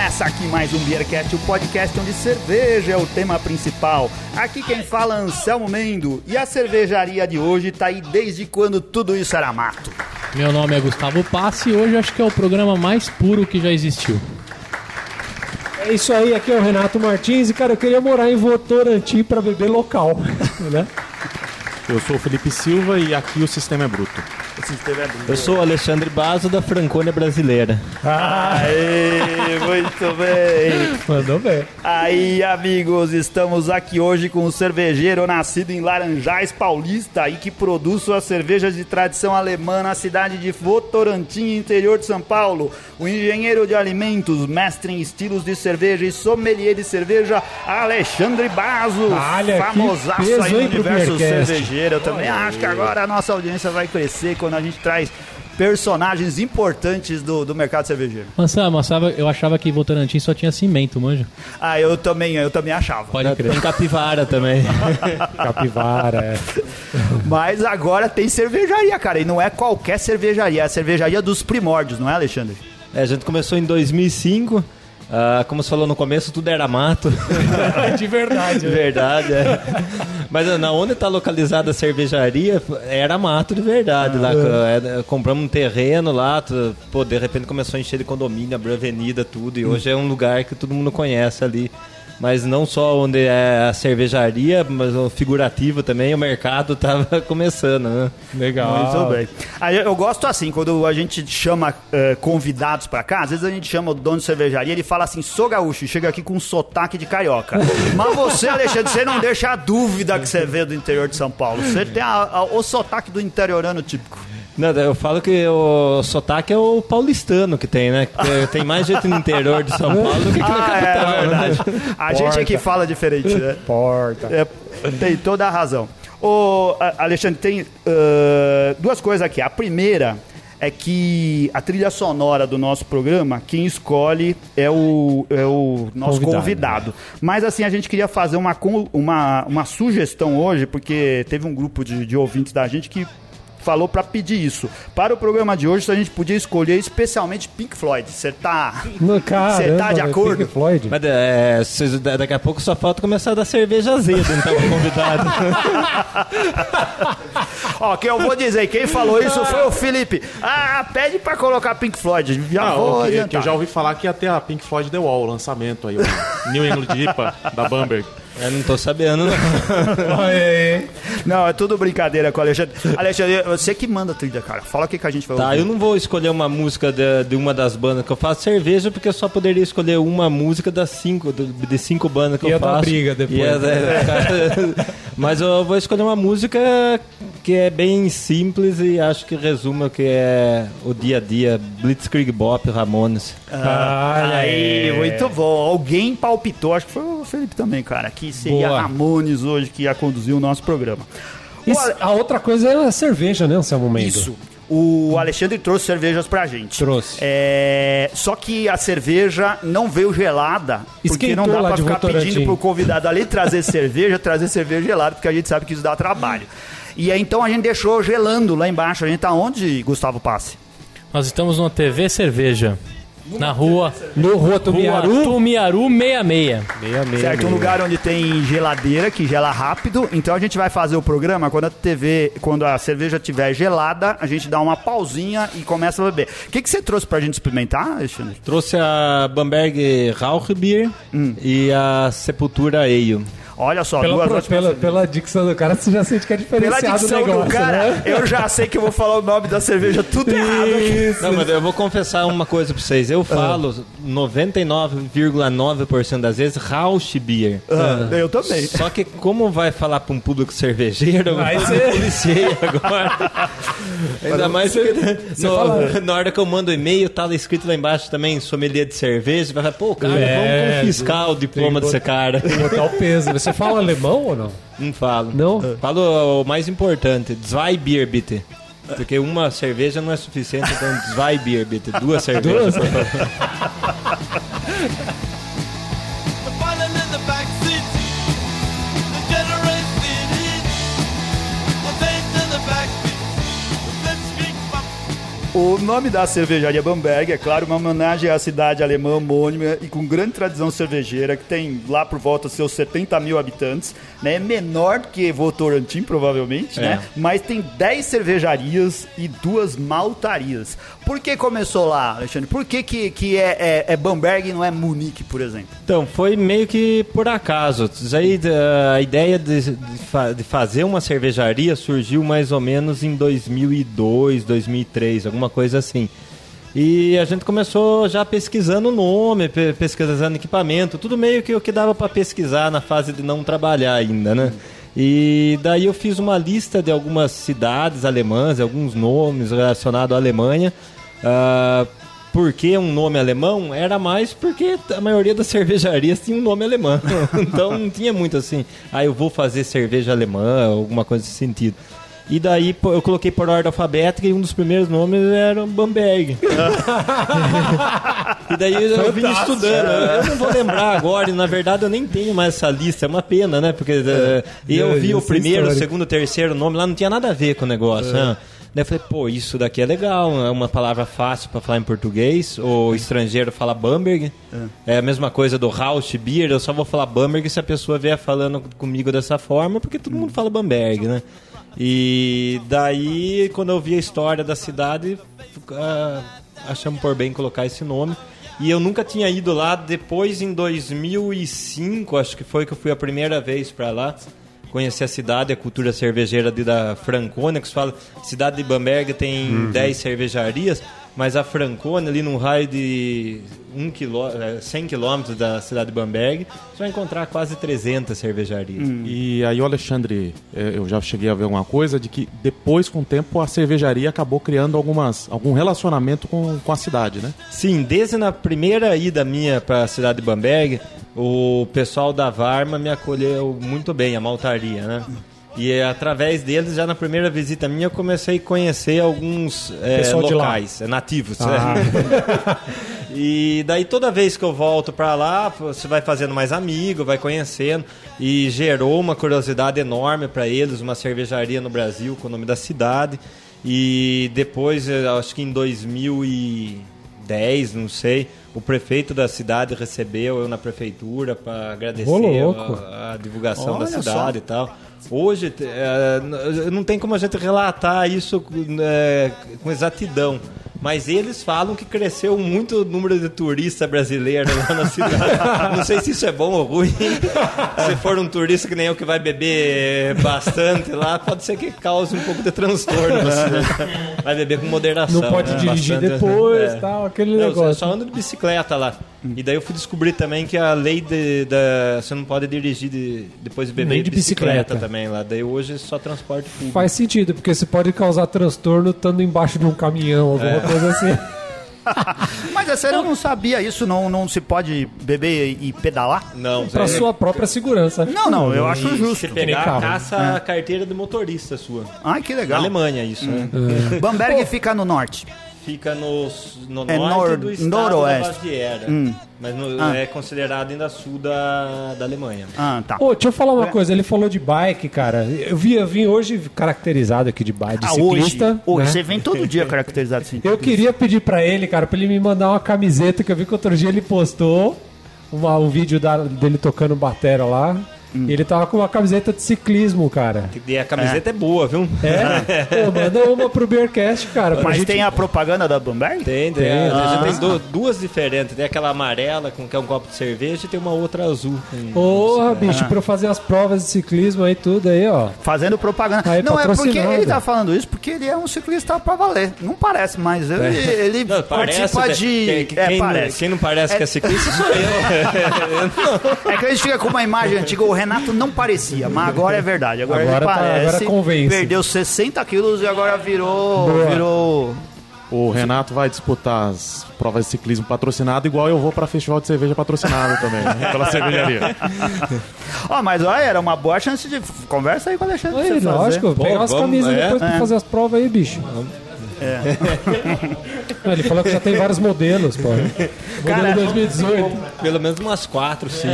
Começa aqui mais um Beercast, o podcast onde cerveja é o tema principal. Aqui quem fala é Anselmo Mendo e a cervejaria de hoje tá aí desde quando tudo isso era mato. Meu nome é Gustavo Passi e hoje acho que é o programa mais puro que já existiu. É isso aí, aqui é o Renato Martins e, cara, eu queria morar em Votorantim pra beber local, né? Eu sou o Felipe Silva e aqui o sistema é bruto. Eu sou o Alexandre Basso da Franconia Brasileira. Aê, muito bem. Mandou bem. Aí, amigos, estamos aqui hoje com o cervejeiro nascido em Laranjais Paulista e que produz suas cervejas de tradição alemã na cidade de Votorantim, interior de São Paulo. O engenheiro de alimentos, mestre em estilos de cerveja e sommelier de cerveja, Alexandre Basso. Olha, famosaço aí no universo cervejeiro. Eu também acho que agora a nossa audiência vai crescer quando a gente traz personagens importantes do, do mercado cervejeiro. Mansama, Mansama, eu achava que Votorantim só tinha cimento, manja. Ah, eu também, eu também achava. Pode crer. Tem capivara também. Capivara, é. Mas agora tem cervejaria, cara. E não é qualquer cervejaria, é a cervejaria dos primórdios, não é, Alexandre? É, a gente começou em 2005. Ah, como você falou no começo, tudo era mato. De verdade, De verdade, é. Mas ah, na onde está localizada a cervejaria, era mato de verdade. Lá, É, compramos um terreno lá, pô, de repente começou a encher de condomínio, abriu avenida, tudo. E hoje é um lugar que todo mundo conhece ali. Mas não só onde é a cervejaria, mas o figurativo também, o mercado tava começando, né? Legal. Muito bem. Aí eu gosto assim, quando a gente chama eh, convidados pra cá, às vezes a gente chama o dono de cervejaria, ele fala assim, sou gaúcho, e chega aqui com um sotaque de carioca. Mas você, Alexandre, você não deixa a dúvida que você veio do interior de São Paulo. Você tem a- a- o sotaque do interiorano típico. Não, eu falo que o sotaque é o paulistano que tem, né? Que Tem mais gente no interior de São Paulo do que aqui na Ah, é capital. né? verdade. A gente aqui fala diferente, né? Porta. É, tem toda a razão. Ô, Alexandre, tem ãh, duas coisas aqui. A primeira é que a trilha sonora do nosso programa, quem escolhe é o, é o nosso convidado. Convidado. Mas assim, a gente queria fazer uma, uma, uma sugestão hoje, porque teve um grupo de, de ouvintes da gente que falou pra pedir isso. Para o programa de hoje, a gente podia escolher especialmente Pink Floyd. Você tá... No cara, Você tá de acordo? Pink Floyd. Mas é, da- daqui a pouco só falta começar a dar cerveja azeda, então, pro convidado. Ó, que eu vou dizer, quem falou isso foi o Felipe. Ah, pede pra colocar Pink Floyd. Já Ah, vou eu já ouvi falar que ia ter a Pink Floyd The Wall, o lançamento aí, o New England IPA da Bamberg. Eu não tô sabendo, não. Não, é tudo brincadeira com o Alexandre. Alexandre, você que manda a trilha, cara. Fala o que, que a gente vai Tá, ouvir. eu não vou escolher uma música de, de uma das bandas que eu faço cerveja, porque eu só poderia escolher uma música das cinco, de cinco bandas que Ia eu dar faço. briga depois, Ia- né? é, cara, Mas eu vou escolher uma música que é bem simples e acho que resume o que é o dia a dia. Blitzkrieg Bop, Ramones. Olha Aí, muito bom. Alguém palpitou, acho que foi o Felipe também, cara, que seria Boa. Ramones hoje que ia conduzir o nosso programa. O Isso- Ale- a outra coisa é a cerveja, né, Anselmo momento. Isso. O Alexandre trouxe cervejas pra gente. Trouxe. É, só que a cerveja não veio gelada, porque Esquentou não dá pra ficar pedindo pro convidado ali trazer cerveja, trazer cerveja gelada, porque a gente sabe que isso dá trabalho. E aí então a gente deixou gelando lá embaixo. A gente tá onde, Gustavo Passe? Nós estamos numa TV Cerveja. Na rua, No Rua rua Tumiaru. Tumiaru 66. Meia, meia, Certo, um lugar onde tem geladeira, que gela rápido. Então a gente vai fazer o programa quando a TV, quando a cerveja estiver gelada, a gente dá uma pausinha e começa a beber. O que, que você trouxe pra gente experimentar, Alexandre? Trouxe a Bamberg Rauchbier e a Sepultura Ale. Olha só, Pela, duas pro- ótimas pela, pela dicção do cara, você já sente que é Pela diferenciado o dicção negócio, do cara, né? eu já sei que eu vou falar o nome da cerveja tudo errado aqui. Não, mas eu vou confessar uma coisa pra vocês. Eu falo 99,9% das vezes Rauchbier. Ah, eu também. Só que como vai falar pra um público cervejeiro, Vai eu ser. policiei agora. Ainda mais porque no- fala- na hora que eu mando o e-mail, tá lá escrito lá embaixo também, sommelier de cerveja. Vai falar, pô, cara, É, vamos confiscar o diploma que desse cara. Tem que botar o peso. Você fala alemão ou não? Não falo. Não? Falo o mais importante, zwei Bier, bitte. Porque uma cerveja não é suficiente, então zwei Bier, bitte. Duas cervejas. por O nome da cervejaria Bamberg é, claro, uma homenagem à cidade alemã homônima e com grande tradição cervejeira, que tem lá por volta seus 70 mil habitantes, né? É menor que Votorantim, provavelmente, né? Mas tem 10 cervejarias e duas maltarias. Por que começou lá, Alexandre? Por que, que, que é, é, é Bamberg e não é Munique, por exemplo? Então, foi meio que por acaso. Aí, eh, a ideia de, de fazer uma cervejaria surgiu mais ou menos em 2002, 2003, alguma coisa assim. E a gente começou já pesquisando nome, pe- pesquisando equipamento, tudo meio que o que dava para pesquisar na fase de não trabalhar ainda, né? E daí eu fiz uma lista de algumas cidades alemãs, alguns nomes relacionados à Alemanha. Ah, por que um nome alemão? Era mais porque a maioria das cervejarias tinha um nome alemão. então não tinha muito assim, ah, eu vou fazer cerveja alemã, alguma coisa nesse sentido. E daí eu coloquei por ordem alfabética e um dos primeiros nomes era Bamberg. e daí eu vim estudando. Eu não vou lembrar agora, e na verdade eu nem tenho mais essa lista, é uma pena, né? Porque eh, eu vi o primeiro, o segundo, o terceiro nome lá, não tinha nada a ver com o negócio, né? Daí eu falei, pô, isso daqui é legal, é uma palavra fácil pra falar em português. O estrangeiro fala Bamberg. É. a mesma coisa do Rausch Beer, eu só vou falar Bamberg se a pessoa vier falando comigo dessa forma, porque todo mundo fala Bamberg, né? E daí, quando eu vi a história da cidade, ah, achamos por bem colocar esse nome. E eu nunca tinha ido lá, depois em 2005, acho que foi que eu fui a primeira vez pra lá conhecer a cidade, a cultura cervejeira de, da Franconia, que se fala, cidade de Bamberg tem 10 cervejarias, mas a Franconia, ali num raio de um quilô, eh, 100 quilômetros da cidade de Bamberg, você vai encontrar quase 300 cervejarias. E aí Alexandre, eh, eu já cheguei a ver alguma coisa de que depois, com o tempo, a cervejaria acabou criando algumas, algum relacionamento com, com a cidade, né? Sim, desde na primeira ida minha para a cidade de Bamberg, o pessoal da Varma me acolheu muito bem, a maltaria, né? E é, através deles, já na primeira visita minha, eu comecei a conhecer alguns é, Pessoal de lá. locais, é, nativos. Ah. e daí toda vez que eu volto para lá, você vai fazendo mais amigo, vai conhecendo e gerou uma curiosidade enorme para eles, uma cervejaria no Brasil com o nome da cidade. E depois, eu acho que em 2010, não sei, o prefeito da cidade recebeu eu na prefeitura para agradecer a, a divulgação da Olha cidade e tal. Hoje, é, não tem como a gente relatar isso é, com exatidão. Mas eles falam que cresceu muito o número de turistas brasileiros lá na cidade. Não sei se isso é bom ou ruim. Se for um turista que nem eu que vai beber bastante lá, pode ser que cause um pouco de transtorno. Você vai beber com moderação. Não pode né? dirigir Bastante, depois, é. tal, aquele Não, eu negócio. só ando de bicicleta lá. E daí eu fui descobrir também que a lei de, da. Você não pode dirigir de- depois de beber Nem de bicicleta. também lá. Daí hoje é só transporte público. Faz sentido, porque você pode causar transtorno estando embaixo de um caminhão, alguma É. coisa assim. Mas é sério, eu não sabia isso, não, não se pode beber e pedalar? Não, Pra você- sua própria segurança. Não, não, eu acho Se justo. pegar, carro. caça a carteira de motorista sua. Ai, que Na legal. Alemanha, isso, né? Bamberg fica no norte. Fica no, no É norte nor- do estado noroeste. da Baviera. Hum. Mas no- Ah. é considerado ainda sul da, da Alemanha. Ah, tá. Ô, deixa eu falar uma coisa, ele falou de bike, cara. Eu vi, eu vim hoje caracterizado aqui de bike, de Ah, hoje, ciclista. hoje né? você vem todo dia caracterizado assim. Eu queria pedir pra ele, cara, pra ele me mandar uma camiseta que eu vi que outro dia ele postou uma- um vídeo da- dele tocando batera lá. Hum. E ele tava com uma camiseta de ciclismo, cara. E a camiseta é, boa, viu? É? Pô, manda uma pro Beercast, cara. Mas gente- tem a propaganda da Bamberg? Tem, tem. Tem. A gente Ah. tem du- duas diferentes. Tem aquela amarela com que é um copo de cerveja e tem uma outra azul. com- Porra, Ah. bicho, pra eu fazer as provas de ciclismo aí, tudo aí, ó. Fazendo propaganda. Aí, não, é porque ele tá falando isso porque ele é um ciclista pra valer. Não parece, mas ele, ele É. Não, parece, participa né? de. Quem, quem é, não- parece. quem não parece que é ciclista sou eu. É que a gente fica com uma imagem antiga. O Renato não parecia, mas agora é verdade. Agora, Agora ele tá- parece. agora convence. Perdeu 60 quilos e agora virou. Boa. Virou. O Renato vai disputar as provas de ciclismo patrocinado, igual eu vou para festival de cerveja patrocinado também, né? pela cervejaria. Ó, mas olha, era uma boa chance de. Conversa aí com o Alexandre. fazer. lógico, Pô, pega umas vamos, camisas é. depois pra É. fazer as provas aí, bicho. Não, ele falou que já tem vários modelos, pô. Cara, Modelo 2018. Pelo menos umas quatro, cinco.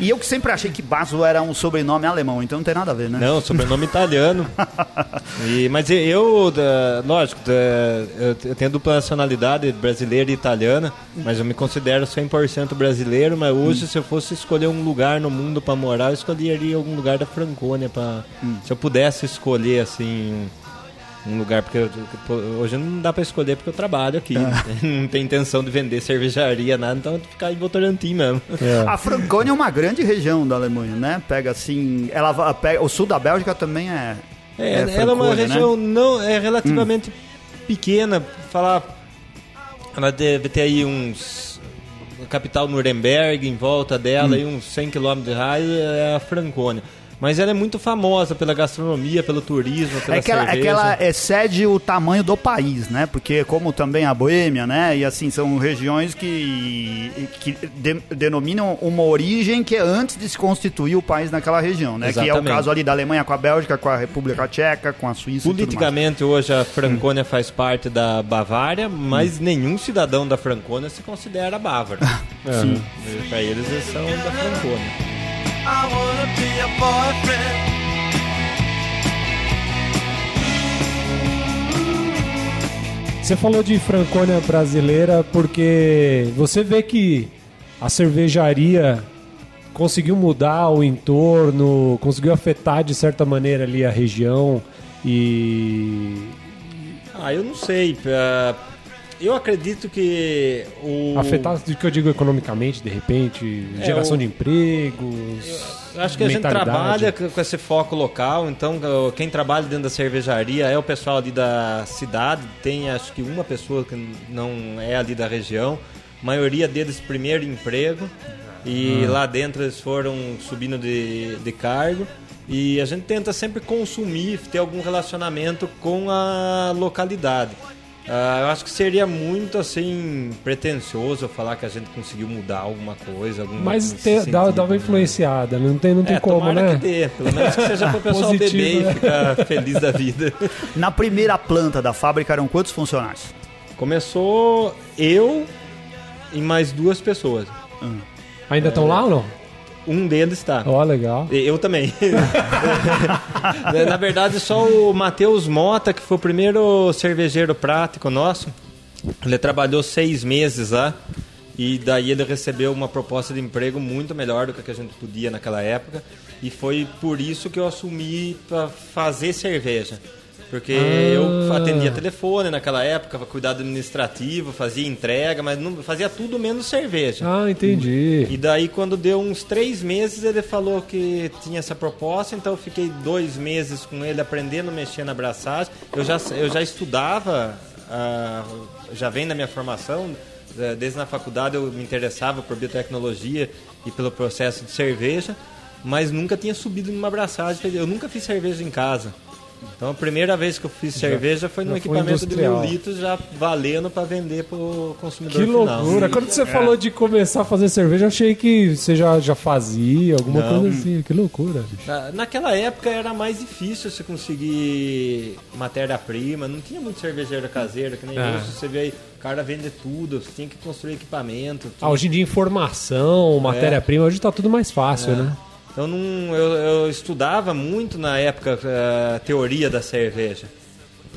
E eu que sempre achei que Basso era um sobrenome alemão, então não tem nada a ver, né? Não, sobrenome italiano. E, mas eu, da- lógico, da- eu, tenho dupla nacionalidade brasileira e italiana, mas eu me considero 100% brasileiro. Mas hoje, se eu fosse escolher um lugar no mundo para morar, eu escolheria algum lugar da Francônia. Pra, Se eu pudesse escolher, assim, um lugar, porque eu- hoje não dá para escolher porque eu trabalho aqui. Não tenho intenção de vender cervejaria, nada, então eu vou ficar em Votorantim mesmo. A Franconia é uma grande região da Alemanha, né? Pega assim, ela pega, o sul da Bélgica também é. É, ela é uma Franconia, né? região não é relativamente pequena, falar ela deve ter aí uns a capital Nuremberg em volta dela e uns 100 km de raio é a Franconia. Mas ela é muito famosa pela gastronomia, pelo turismo, pela É que, ela, é que ela excede o tamanho do país, né? Porque como também a Boêmia, né? E assim, são regiões que, que de- denominam uma origem que é antes de se constituir o país naquela região, né? Que é o Exatamente. caso ali da Alemanha com a Bélgica, com a República Tcheca, com a Suíça. Politicamente, hoje a Franconia faz parte da Bavária, mas nenhum cidadão da Franconia se considera bávaro. Sim. Para eles, eles são da Franconia. I wanna be a boyfriend. Você falou de Franconia brasileira porque você vê que a cervejaria conseguiu mudar o entorno, conseguiu afetar de certa maneira ali a região e Ah, eu não sei. Eu acredito que o... afetar do que eu digo economicamente, de repente, geração o- de empregos. Acho que a gente trabalha com esse foco local, então quem trabalha dentro da cervejaria é o pessoal ali da cidade, tem acho que uma pessoa que não é ali da região, a maioria deles primeiro emprego e lá dentro eles foram subindo de, de cargo e a gente tenta sempre consumir, ter algum relacionamento com a localidade. Ah, eu acho que seria muito assim pretensioso falar que a gente conseguiu mudar alguma coisa, alguma Mas nesse te- dá, dá uma né? influenciada, não tem, não tem É, como, né? que dê. Pelo menos que seja pro pessoal Positivo, beber né? e ficar feliz da vida. Na primeira planta da fábrica eram quantos funcionários? Começou eu e mais duas pessoas. Ainda estão lá ou não? Um deles está. Ó, legal. Eu também. Na verdade, só o Matheus Mota, que foi o primeiro cervejeiro prático nosso. Ele trabalhou seis meses lá. E daí ele recebeu uma proposta de emprego muito melhor do que a gente podia naquela época. E foi por isso que eu assumi para fazer cerveja. Porque eu atendia telefone naquela época, cuidado administrativo, fazia entrega, mas não, fazia tudo menos cerveja. Ah, entendi. E daí, quando deu uns três meses, ele falou que tinha essa proposta, então eu fiquei dois meses com ele aprendendo a mexer na abraçagem. Eu já, eu já estudava, ah, já vem da minha formação, eh, desde na faculdade eu me interessava por biotecnologia e pelo processo de cerveja, mas nunca tinha subido numa abraçagem. Eu nunca fiz cerveja em casa. Então a primeira vez que eu fiz cerveja foi foi equipamento de mil litros, já valendo para vender para o consumidor Que final. loucura. Quando você falou de começar a fazer cerveja, eu achei que você já, já fazia, alguma Não. coisa assim. Que loucura, bicho. Na- Naquela época era mais difícil você conseguir matéria-prima, não tinha muito cervejeira caseira, que nem É. hoje você vê aí, o cara vende tudo, você tinha que construir equipamento. Ah, tinha- hoje em dia, informação, matéria-prima, hoje tá tudo mais fácil, né? Então não, eu, eu estudava muito na época a teoria da cerveja,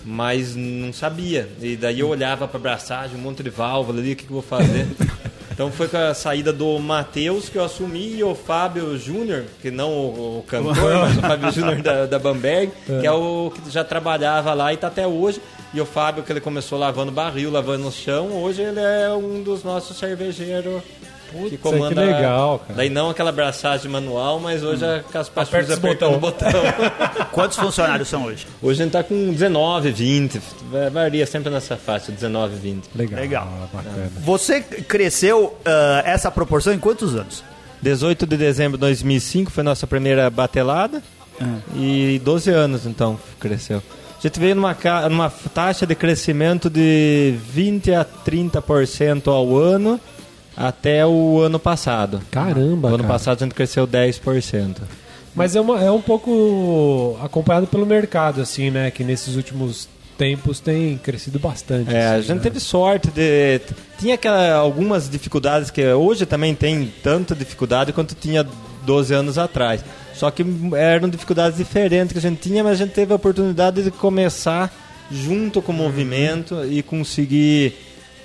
mas não sabia. E daí eu olhava para abraçagem, um monte de válvula ali, o que, que eu vou fazer? Então foi com a saída do Matheus que eu assumi e o Fábio Júnior, que não o, o cantor, mas o Fábio Júnior da, da Bamberg, que é o que já trabalhava lá e está até hoje. E o Fábio, que ele começou lavando barril, lavando no chão, hoje ele é um dos nossos cervejeiros que comanda. que legal, cara. Daí não aquela abraçagem manual, mas hoje é com as Aperta apertando o botão. Quantos funcionários são hoje? hoje a gente tá com 19, 20. va- Varia sempre nessa faixa, 19, 20. Legal. Legal. Bacana. Você cresceu ah, essa proporção em quantos anos? 18 de dezembro de 2005 foi nossa primeira batelada. E 12 anos, então, cresceu. A gente veio numa, numa taxa de crescimento de 20 a 30% ao ano até o ano passado. Caramba, No ano cara. passado a gente cresceu 10%. Mas é, uma- é um pouco acompanhado pelo mercado, assim, né? Que nesses últimos tempos tem crescido bastante. É, a assim, gente né? teve sorte de. Tinha aquela, algumas dificuldades que hoje também tem tanta dificuldade quanto tinha 12 anos atrás. Só que eram dificuldades diferentes que a gente tinha, mas a gente teve a oportunidade de começar junto com o movimento e conseguir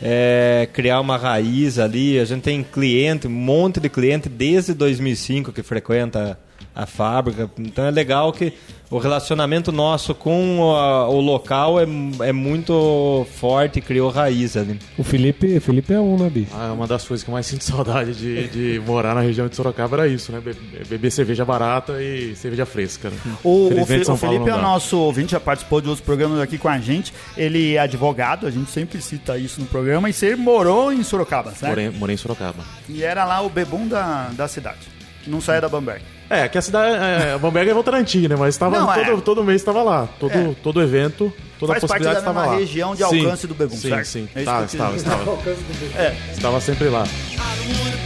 é, criar uma raiz ali. A gente tem cliente, um monte de cliente desde 2005 que frequenta a fábrica. Então é legal que o relacionamento nosso com a- o local é, é muito forte e criou raiz ali. O Felipe, o Felipe é um, né, bicho? Ah, uma das coisas que eu mais sinto saudade de, de morar na região de Sorocaba era isso, né? Be- Beber cerveja barata e cerveja fresca. Né? O, o, Fe- o Felipe é o nosso ouvinte, já participou de outros programas aqui com a gente. Ele é advogado, a gente sempre cita isso no programa. E você morou em Sorocaba, certo? Morei, morei em Sorocaba. E era lá o bebum da, da cidade. Não saia da Bamberg. É, que a cidade. É, Bamberg é Votorantim, né? Mas tava, Não, é. todo, todo mês estava lá. Todo, É. todo evento, toda Faz parte possibilidade da estava lá. região de Sim, alcance do Bebum, sim, certo? Sim, É Tá, que eu estava, estava. É. Estava sempre lá. I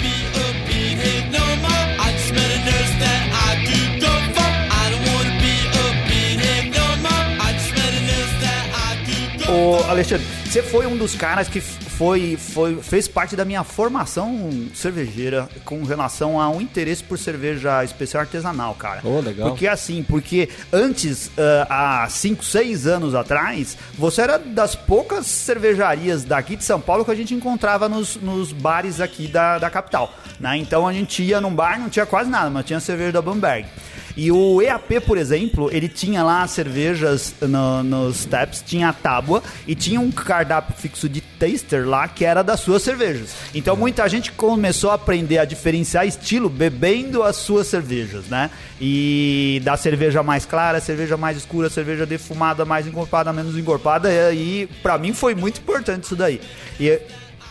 Ô, Alexandre, você foi um dos caras que foi, foi, fez parte da minha formação cervejeira com relação a um interesse por cerveja especial artesanal, cara. Oh, legal. Porque assim, porque antes, ah, há 5, 6 anos atrás, você era das poucas cervejarias daqui de São Paulo que a gente encontrava nos, nos bares aqui da, da capital. Né? Então a gente ia num bar, não tinha quase nada, mas tinha cerveja da Bamberg. E o EAP, por exemplo, ele tinha lá as cervejas no- nos taps, tinha a tábua e tinha um cardápio fixo de taster lá que era das suas cervejas. Então muita gente começou a aprender a diferenciar estilo bebendo as suas cervejas, né? E da cerveja mais clara, cerveja mais escura, cerveja defumada, mais encorpada, menos encorpada. E para mim foi muito importante isso daí. E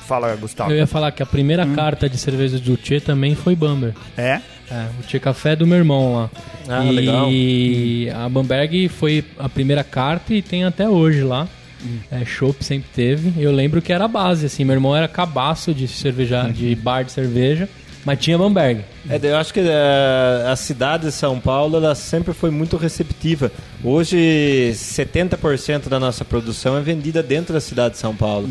fala, Gustavo. Eu ia falar que a primeira carta de cerveja do Tchê também foi Bamberg. É? É, o Tchê Café é do meu irmão lá. Ah, e legal. a Bamberg foi a primeira carta e tem até hoje lá. É, Chopp sempre teve. Eu lembro que era a base, assim. Meu irmão era cabaço de cerveja, de bar de cerveja, mas tinha Bamberg. É, eu acho que é, a cidade de São Paulo ela sempre foi muito receptiva. Hoje, 70% da nossa produção é vendida dentro da cidade de São Paulo.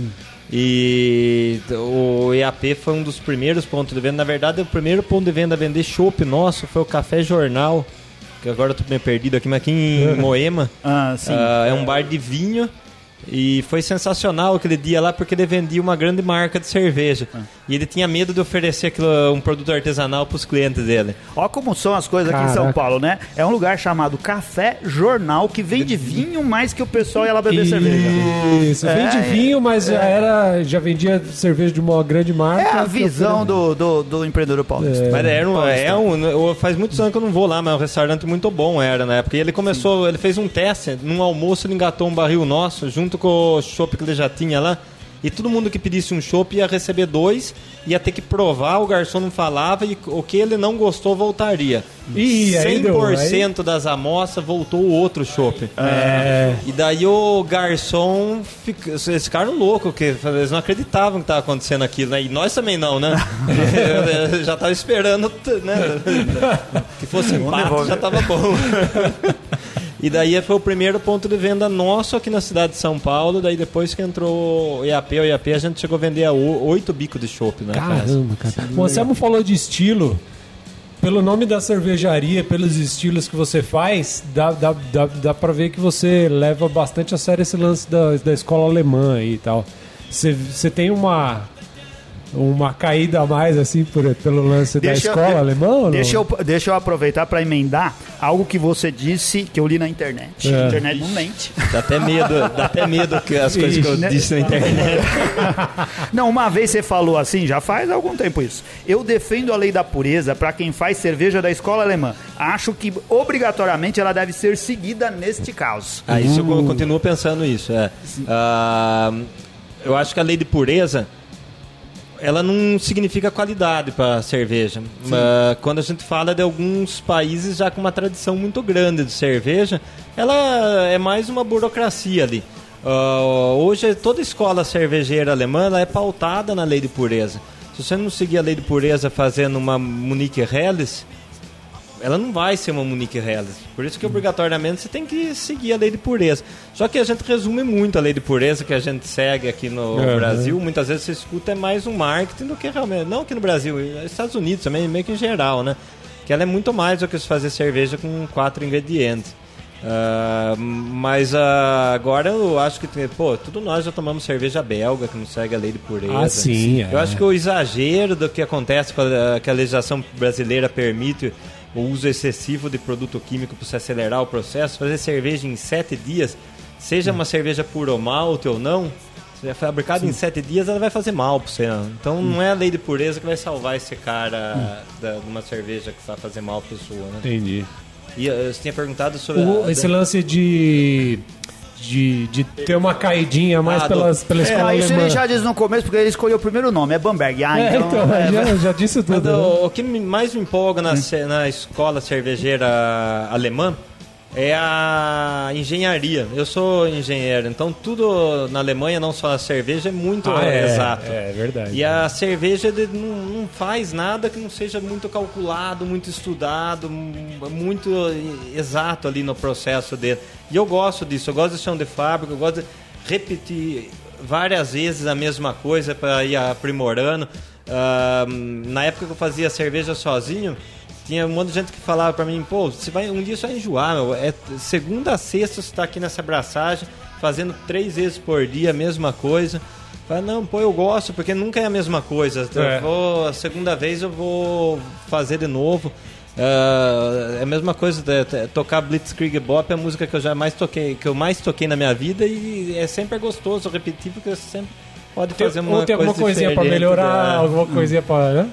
E o EAP foi um dos primeiros pontos de venda. Na verdade, o primeiro ponto de venda a vender chopp nosso foi o Café Jornal, que agora eu tô meio perdido aqui, mas aqui em Moema. Ah, sim. Ah, é um bar de vinho. E foi sensacional aquele dia lá porque ele vendia uma grande marca de cerveja. E ele tinha medo de oferecer aquilo, um produto artesanal para os clientes dele. Ó como são as coisas aqui em São Caraca. Paulo, né? É um lugar chamado Café Jornal que vende vinho mais que o pessoal ia lá beber cerveja. Isso, É, vende é, vinho, mas já era, já vendia cerveja de uma grande marca. É a visão do, do, do empreendedor paulista. Mas era um, é um, faz muitos anos que eu não vou lá, mas é um restaurante muito bom era na época. E ele começou, ele fez um teste, num almoço ele engatou um barril nosso, junto com o chopp que ele já tinha lá. E todo mundo que pedisse um chopp ia receber dois, ia ter que provar, o garçom não falava e o que ele não gostou voltaria. Ih, aí deu, 100% das amostras voltou o outro chopp. É. E daí o garçom, fica, eles ficaram loucos, porque eles não acreditavam que estava acontecendo aquilo, né? E nós também não, né? Já tava esperando, né? Que fosse empate, já tava bom. E daí foi o primeiro ponto de venda nosso aqui na cidade de São Paulo. Daí depois que entrou o IAP, o IAP, a gente chegou a vender a oito bicos de chopp na casa. Caramba, cara. O Anselmo falou de estilo. Pelo nome da cervejaria, pelos estilos que você faz, dá, dá, dá, dá pra ver que você leva bastante a sério esse lance da, da escola alemã e tal. Você você tem uma, uma caída a mais, assim, por, pelo lance da escola de- alemã ou não? Deixa eu, deixa eu aproveitar para emendar algo que você disse que eu li na internet. É. A internet não mente. Dá até medo, dá até medo que as coisas que eu Ixi, né? disse na internet. Não, uma vez você falou assim, já faz algum tempo isso. Eu defendo a lei da pureza para quem faz cerveja da escola alemã. Acho que obrigatoriamente ela deve ser seguida neste caso. Ah, isso eu co- continuo pensando isso. É. Ah, eu acho que a lei de pureza ela não significa qualidade para cerveja. Ah, quando a gente fala de alguns países já com uma tradição muito grande de cerveja, ela é mais uma burocracia ali. Ah, hoje toda escola cervejeira alemã é pautada na lei de pureza. Se você não seguir a lei de pureza fazendo uma Munique Helles, ela não vai ser uma Munique Helles. Por isso que obrigatoriamente você tem que seguir a lei de pureza. Só que a gente resume muito a lei de pureza que a gente segue aqui no. Brasil. Muitas vezes você escuta é mais um marketing do que realmente. Não aqui no Brasil, nos Estados Unidos também, meio que em geral, né? Que ela é muito mais do que se fazer cerveja com quatro ingredientes. Ah, mas ah, agora eu acho que, pô, tudo nós já tomamos cerveja belga, que não segue a lei de pureza. Ah, sim, é. Eu acho que o exagero do que acontece com a, que a legislação brasileira permite o uso excessivo de produto químico para você acelerar o processo, fazer cerveja em sete dias, seja Hum. uma cerveja puro malte ou não, se é fabricada em sete dias, ela vai fazer mal para você. ó. Então Hum. não é a lei de pureza que vai salvar esse cara da- de uma cerveja que vai fazer mal para pessoa. Né? Entendi. E eh, você tinha perguntado sobre. O- a- esse lance de, de, de ter uma caidinha mais Ah, pelas, do- pela escola Ah, isso ele já diz no começo, porque ele escolheu o primeiro nome, é Bamberg. Ah, É, então. então, é, já, já disse Mas tudo. né? o, que mais me empolga na, ce- na escola cervejeira alemã é a engenharia. Eu sou engenheiro, então tudo na Alemanha, não só a cerveja, é muito Ah, é, exato. é verdade. E a cerveja não, não faz nada que não seja muito calculado, muito estudado, mu- muito exato ali no processo dele. E eu gosto disso, eu gosto de chão de fábrica, eu gosto de repetir várias vezes a mesma coisa para ir aprimorando. Ah, na época que eu fazia cerveja sozinho, tinha um monte de gente que falava para mim, pô, você vai, um dia você vai enjoar, meu. É segunda a sexta você está aqui nessa abraçagem, fazendo três vezes por dia a mesma coisa. Fala, não, pô, eu gosto, porque nunca é a mesma coisa. Eu É. vou, a segunda vez eu vou fazer de novo. Ah, é a mesma coisa, de, tocar Blitzkrieg Bop é a música que eu jamais toquei, que eu mais toquei na minha vida e é sempre gostoso repetir, porque você sempre pode fazer uma ou tem alguma coisa coisinha pra diferente, melhorar, né? alguma coisinha pra. Né?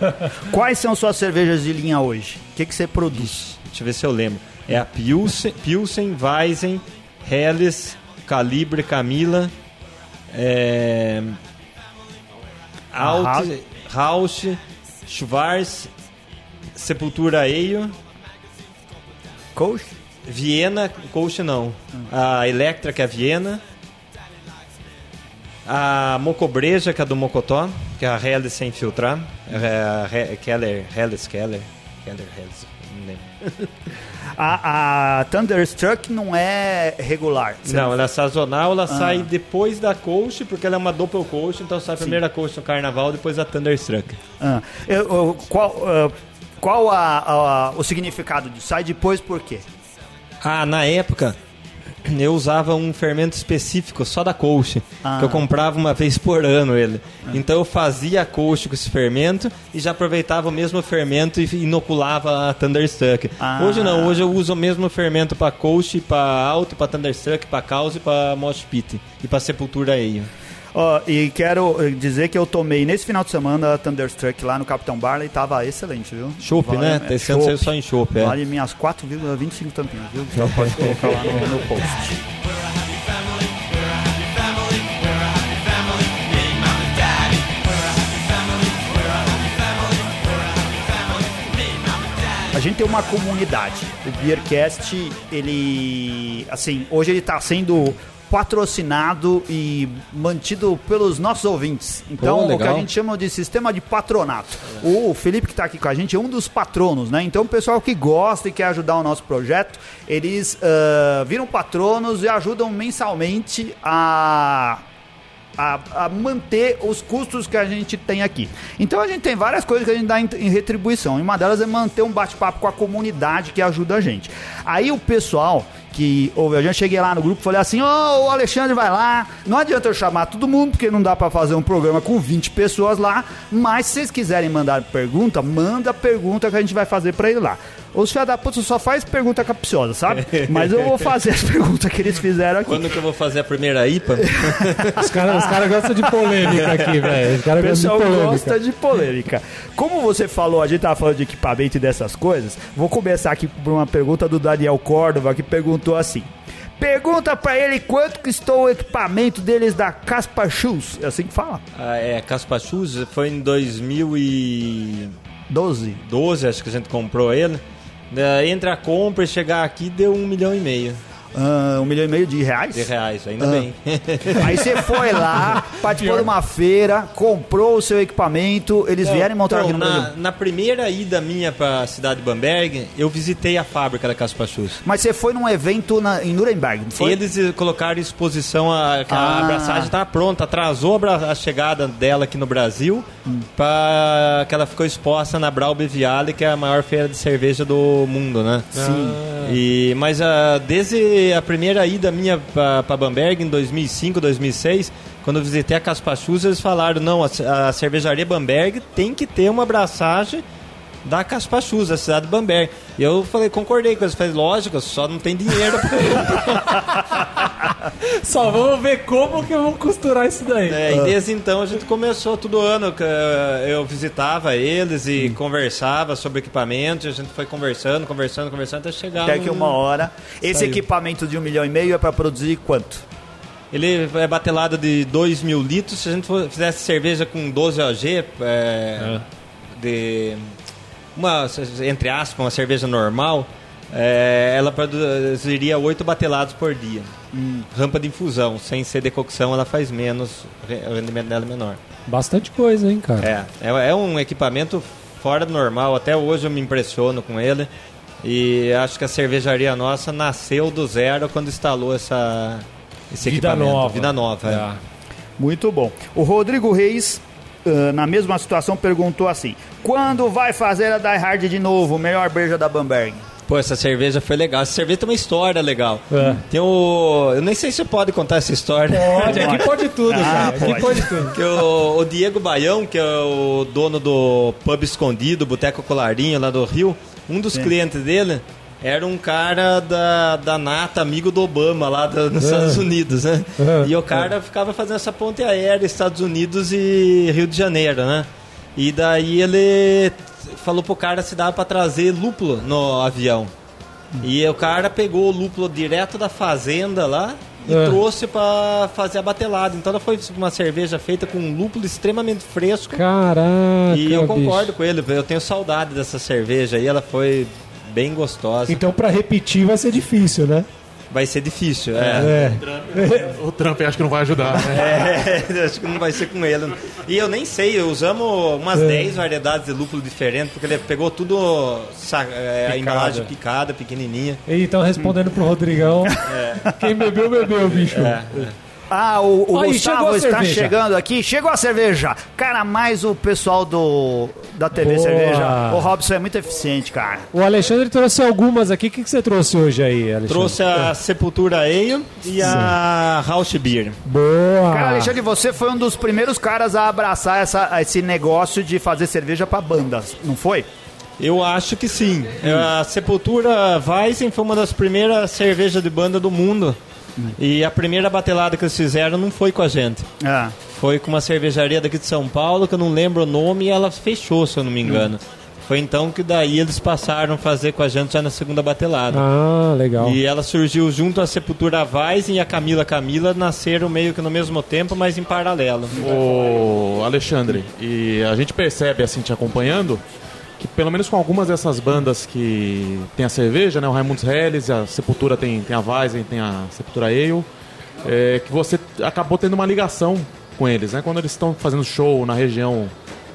Quais são suas cervejas de linha hoje? O que, que você produz? Deixa eu ver se eu lembro. É a Pilsen, Pilsen Weizen, Helles, Calibre, Camila, é... Alt, Rausch. Rausch, Schwarz, Sepultura Eio, Coach? Viena, Coach não. A Electra, que é a Viena. A Mocobreja, que é do Mocotó, que é a Helles sem filtrar. É a He- Keller, Helles, Keller. Keller, Helles, não lembro. A, a Thunderstruck não é regular. Você Não, ela é sazonal, ela sai depois da coach, porque ela é uma double coach, então sai a primeira coach no carnaval, depois a Thunderstruck. Ah, eu- eu- qual ah, qual a- a- o significado disso? Sai depois por quê? Ah, na época eu usava um fermento específico só da coach, Ah. que eu comprava uma vez por ano ele. Então eu fazia a coach com esse fermento e já aproveitava o mesmo fermento e inoculava a Thunderstruck. Ah. Hoje não, hoje eu uso o mesmo fermento para coach, para alto, para Thunderstruck, para caos e para mosh pit e para sepultura aí. Ó, e quero eh, dizer que eu tomei nesse final de semana a Thunderstruck lá no Capitão Barley e tava excelente, viu? Chopp, Vale- né? é, Esse ano saiu só em chopp, é. Vale minhas 4,25 tampinhas, viu? Já pode colocar lá no, no post. A gente tem uma comunidade. O Beercast, ele. Assim, hoje ele está sendo patrocinado e mantido pelos nossos ouvintes. Então, Pô, o que a gente chama de sistema de patronato. O Felipe que está aqui com a gente é um dos patronos, né? Então, o pessoal que gosta e quer ajudar o nosso projeto, eles ah, viram patronos e ajudam mensalmente a a, a manter os custos que a gente tem aqui. Então a gente tem várias coisas que a gente dá em, em retribuição. E uma delas é manter um bate-papo com a comunidade que ajuda a gente. Aí o pessoal que ouve, a gente cheguei lá no grupo falei assim: Ô, o Alexandre vai lá. Não adianta eu chamar todo mundo, porque não dá pra fazer um programa com 20 pessoas lá. Mas se vocês quiserem mandar pergunta, manda pergunta que a gente vai fazer pra ele lá. Os filhos da puta só faz pergunta capciosa, sabe? Mas eu vou fazer as perguntas que eles fizeram aqui. Quando que eu vou fazer a primeira IPA? Os caras os cara gostam de polêmica aqui, velho. O pessoal de polêmica. gosta de polêmica. Como você falou, a gente tava falando de equipamento e dessas coisas. Vou começar aqui por uma pergunta do Daniel Córdova, que perguntou assim. Pergunta pra ele quanto custou o equipamento deles da Caspa Shoes. É assim que fala? Ah, é, Caspa Shoes foi em 2012, 12. acho que a gente comprou ele. Eh, Entre a compra e chegar aqui deu um milhão e meio. Ah, um milhão e meio de reais? de reais, ainda Ah. bem. Aí você foi lá, participou de uma feira, comprou o seu equipamento, eles vieram e montaram Então, aqui no na, Brasil. na primeira ida minha para a cidade de Bamberg, eu visitei a fábrica da Caspachus. Mas você foi num evento na- em Nuremberg, não foi? Eles colocaram em exposição a, que a Ah. abraçagem estava pronta, atrasou a, chegada dela aqui no Brasil, para que ela ficou exposta na Braube Viale, que é a maior feira de cerveja do mundo, né? Sim. E, mas ah, desde a primeira ida minha para Bamberg, em 2005, 2006, quando eu visitei a Caspachus, eles falaram, não, a, a cervejaria Bamberg tem que ter uma abraçagem da Caspachus, da cidade de Bamberg. E eu falei, concordei com eles. Falei, lógico, só não tem dinheiro Só vamos ver como que vamos costurar isso daí. É, e desde então a gente começou todo ano. que, eh, Eu visitava eles e conversava sobre equipamento. e A gente foi conversando, conversando, conversando até chegar. Até que uma hora. Esse Saiu. equipamento de um milhão e meio é pra produzir quanto? Ele é batelado de 2 mil litros. Se a gente fizesse cerveja com 12 OG, é, de uma, entre aspas, uma cerveja normal, é, ela produziria 8 batelados por dia. Rampa de infusão, sem ser decocção, ela faz menos, o rendimento dela é menor. Bastante coisa, hein, cara. É, é, é um equipamento fora do normal. Até hoje eu me impressiono com ele. E acho que a cervejaria nossa nasceu do zero quando instalou essa, esse Vida equipamento. nova. Vida nova, é. É. Muito bom. O Rodrigo Reis, ah, na mesma situação, perguntou assim: quando vai fazer a Die Hard de novo? Melhor breja da Bamberg. Pô, essa cerveja foi legal. Essa cerveja tem uma história legal. É. Tem o. Eu nem sei se você pode contar essa história. Pode, aqui pode tudo, Ah, cara. Aqui pode. pode tudo. Que o, o Diego Baião, que é o dono do pub escondido, Boteco Colarinho, lá do Rio, um dos clientes dele era um cara da, da Nata, amigo do Obama, lá da- nos Estados Unidos, né? É. E o cara ficava fazendo essa ponte aérea Estados Unidos e Rio de Janeiro, né? E daí ele falou pro cara se dava pra trazer lúpulo no avião. E o cara pegou o lúpulo direto da fazenda lá e É. trouxe pra fazer a batelada. Então ela foi uma cerveja feita com um lúpulo extremamente fresco. Caraca, e eu concordo bicho. com ele, eu tenho saudade dessa cerveja e ela foi bem gostosa. Então pra repetir vai ser difícil, né? Vai ser difícil, é. É. O Trump acho que não vai ajudar, né? É, acho que não vai ser com ele. E eu nem sei, usamos umas É. 10 variedades de lúpulo diferentes, porque ele pegou tudo, é, a embalagem picada, pequenininha. E então respondendo pro Rodrigão, quem bebeu, bebeu, bicho. É. Ah, o, o Aí, Gustavo está cerveja. chegando aqui. Chegou a cerveja. Cara, mais o pessoal do da TV Boa. Cerveja. O Robson é muito eficiente, cara. O Alexandre trouxe algumas aqui. O que, que você trouxe hoje aí, Alexandre? Trouxe a Sepultura Ale e a Rausch Beer. Boa! Cara, Alexandre, você foi um dos primeiros caras a abraçar essa, esse negócio de fazer cerveja pra bandas, não foi? Eu acho que sim. A Sepultura Weizen foi uma das primeiras cervejas de banda do mundo. E a primeira batelada que eles fizeram não foi com a gente. Ah. Foi com uma cervejaria daqui de São Paulo, que eu não lembro o nome, e ela fechou, se eu não me engano. Foi então que daí eles passaram a fazer com a gente já na segunda batelada. Ah, legal. E ela surgiu junto à Sepultura Weizen e a Camila Camila nasceram meio que no mesmo tempo, mas em paralelo. O Alexandre, e a gente percebe, assim, te acompanhando, que pelo menos com algumas dessas bandas que tem a cerveja, né? O Raimundos Helles, a Sepultura tem, tem a Weizen, tem a Sepultura Ale, é, que você acabou tendo uma ligação com eles, né? Quando eles estão fazendo show na região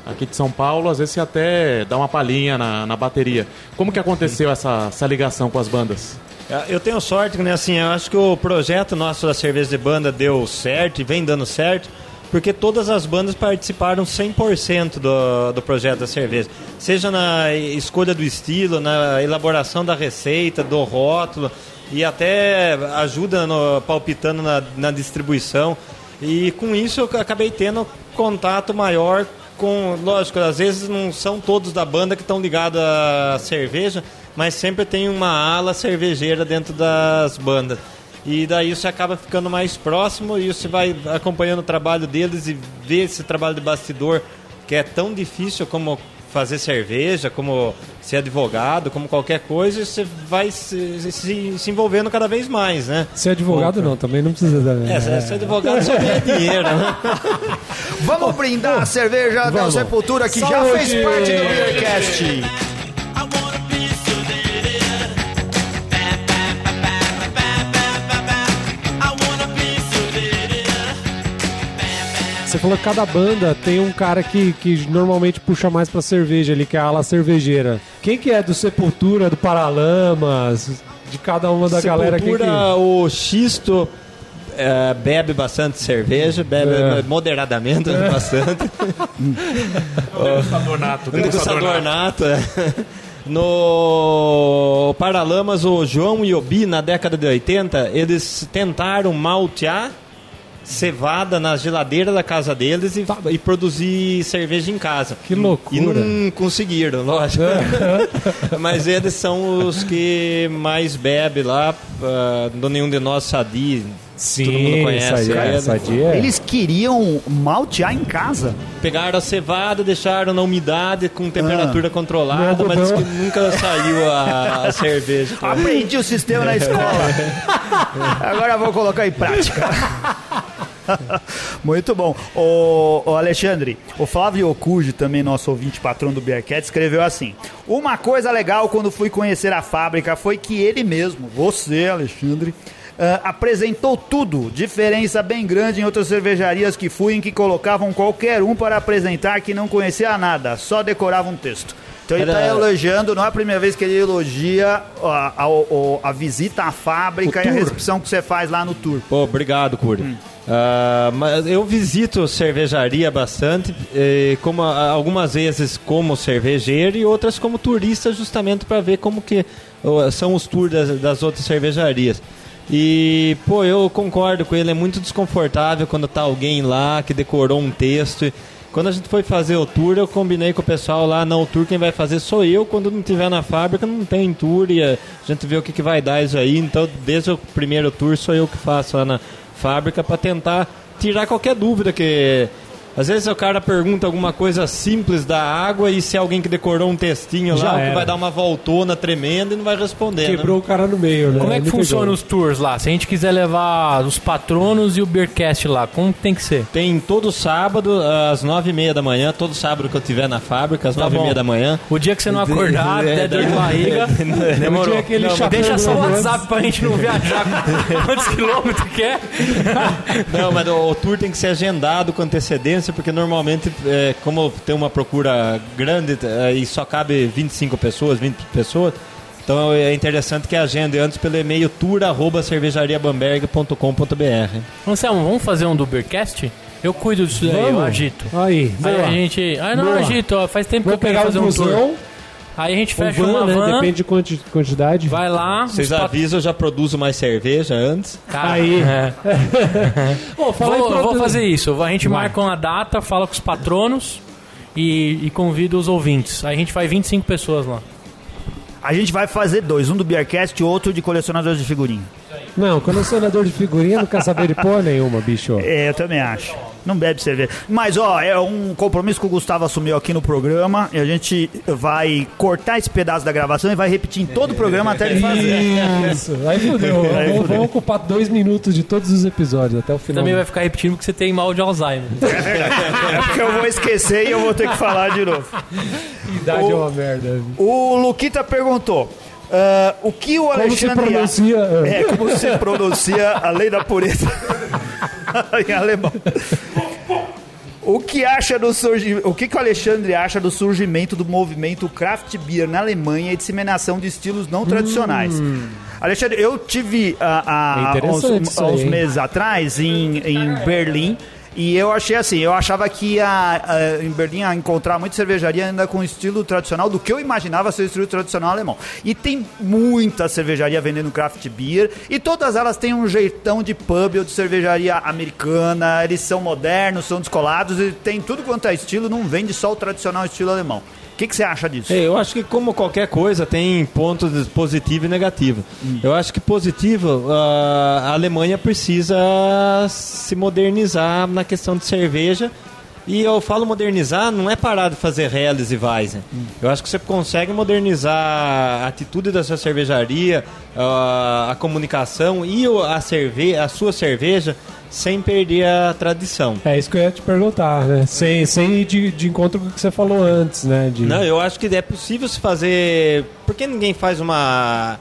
aqui de São Paulo, às vezes você até dá uma palhinha na, na bateria. Como que aconteceu essa, essa ligação com as bandas? É, Eu tenho sorte né, assim, eu acho que o projeto nosso da cerveja de banda deu certo e vem dando certo, porque todas as bandas participaram 100% do, do projeto da cerveja. Seja na escolha do estilo, na elaboração da receita, do rótulo, e até ajuda no, palpitando na, na distribuição. E com isso eu acabei tendo contato maior com, lógico, às vezes não são todos da banda que estão ligados à cerveja, mas sempre tem uma ala cervejeira dentro das bandas. E daí você acaba ficando mais próximo e você vai acompanhando o trabalho deles e vê esse trabalho de bastidor que é tão difícil como fazer cerveja, como ser advogado, como qualquer coisa, e você vai se, se, se envolvendo cada vez mais, né? Ser advogado não, também não precisa dar. É, ser advogado só ganha dinheiro, né? Vamos brindar a cerveja da Vamos. Sepultura que já Saúde. fez parte do Beercast. Você falou que cada banda tem um cara que, que normalmente puxa mais pra cerveja ali, que é a ala cervejeira. Quem que é do Sepultura, do Paralamas, de cada uma da galera quem que... Sepultura, o Xisto é, bebe bastante cerveja, bebe É. moderadamente bastante. Degustador nato. Degustador nato, é. No Paralamas, o João e o Bi, na década de 80, eles tentaram maltear cevada na geladeira da casa deles e, e produzir cerveja em casa. Que loucura. E não conseguiram, lógico. Mas eles são os que mais bebem lá. ah, não nenhum de nós sadia. Sim, todo mundo conhece. Sadia é. Eles queriam maltear em casa. Pegaram a cevada, deixaram na umidade com temperatura controlada, Não, mas que nunca saiu a, a cerveja. Aprendi o sistema na escola. Agora vou colocar em prática. Muito bom. O, o Alexandre, o Flávio Okuji, também nosso ouvinte patrão do Bearcat, escreveu assim: Uma coisa legal quando fui conhecer a fábrica foi que ele mesmo, você, Alexandre, ah, apresentou tudo. Diferença bem grande em outras cervejarias que fui em que colocavam qualquer um para apresentar que não conhecia nada, só decorava um texto. Então ele está elogiando, não é a primeira vez que ele elogia a, a- o- a visita à fábrica O e a recepção que você faz lá no tour. Pô, obrigado, Curi. Ah, mas eu visito cervejaria bastante, eh, como algumas vezes como cervejeiro e outras como turista, justamente para ver como que oh, são os tours das, das outras cervejarias. E, pô, eu concordo com ele, é muito desconfortável quando tá alguém lá que decorou um texto. Quando a gente foi fazer o tour, eu combinei com o pessoal lá, não, o tour quem vai fazer sou eu, quando não tiver na fábrica não tem tour e a gente vê o que, que vai dar isso aí. Então, desde o primeiro tour sou eu que faço lá na fábrica para tentar tirar qualquer dúvida que às vezes o cara pergunta alguma coisa simples da água e se é alguém que decorou um textinho Já lá, vai dar uma voltona tremenda e não vai responder. né? Quebrou o cara no meio, né? Como é que funciona os tours lá? Se a gente quiser levar os patronos e o Beercast lá, como tem que ser? Tem todo sábado, às nove e meia da manhã, todo sábado que eu tiver na fábrica, às Tá nove e bom. meia da manhã. O dia que você não acordar, É, der dor de barriga, demorou. dia que ele Não, deixa só o WhatsApp pra gente não viajar quantos quilômetros que é. Não, mas o, o tour tem que ser agendado com antecedência, porque normalmente, é, como tem uma procura grande é, e só cabe 25 pessoas, 20 pessoas, então é interessante que agende antes pelo e-mail tour.cervejariabamberg.com.br. Anselmo, vamos fazer um do Beercast? Eu cuido disso daí, eu agito. Aí, Aí boa. a gente. Ah, não, Boa. agito, ó, faz tempo Vou que eu quero pegar fazer um um tour. busão, Aí a gente fecha van, uma né? van, Depende de quanti- quantidade. vai lá. Vocês pat- avisam, eu já produzo mais cerveja antes. Cara, Aí. é. Vou, vou fazer isso. A gente Vai. marca uma data, fala com os patronos e, e convida os ouvintes. Aí a gente vai 25 pessoas lá. A gente vai fazer dois, um do Beercast e outro de colecionadores de figurinha. Não, colecionador de figurinha não quer saber de porra nenhuma, bicho. É, eu também acho. Não bebe cerveja. Mas, ó, é um compromisso que o Gustavo assumiu aqui no programa. E a gente vai cortar esse pedaço da gravação e vai repetir em todo o programa até ele fazer. Isso, aí fudeu. Aí vamos, fudeu. vamos ocupar dois minutos de todos os episódios até o final. Também vai ficar repetindo porque você tem mal de Alzheimer. É porque eu vou esquecer e eu vou ter que falar de novo. idade é uma merda. O Luquita perguntou. ah, o que o Como se Alexandre pronuncia? É, como se pronuncia a lei da pureza em alemão. O que acha do surgi... O que, que o Alexandre acha do surgimento do movimento craft beer na Alemanha e disseminação de estilos não tradicionais? Alexandre, eu tive ah, É há uns, interessante isso aí, uns hein? meses atrás em, em Berlim e eu achei assim, eu achava que ia, ah, em Berlim ia encontrar muita cervejaria ainda com estilo tradicional do que eu imaginava ser o estilo tradicional alemão. E tem muita cervejaria vendendo craft beer e todas elas têm um jeitão de pub ou de cervejaria americana, eles são modernos, são descolados e tem tudo quanto é estilo, não vende só o tradicional estilo alemão. O que, que você acha disso? É, Eu acho que como qualquer coisa tem pontos positivo e negativo. Eu acho que positivo, a Alemanha precisa se modernizar na questão de cerveja. E eu falo modernizar, não é parar de fazer Helles e Weizen. Eu acho que você consegue modernizar a atitude da sua cervejaria, a comunicação e a, cerve a sua cerveja sem perder a tradição. É isso que eu ia te perguntar, né? Sem, sem ir de, de encontro com o que você falou antes, né? De... Não, eu acho que é possível se fazer. Por que ninguém faz uma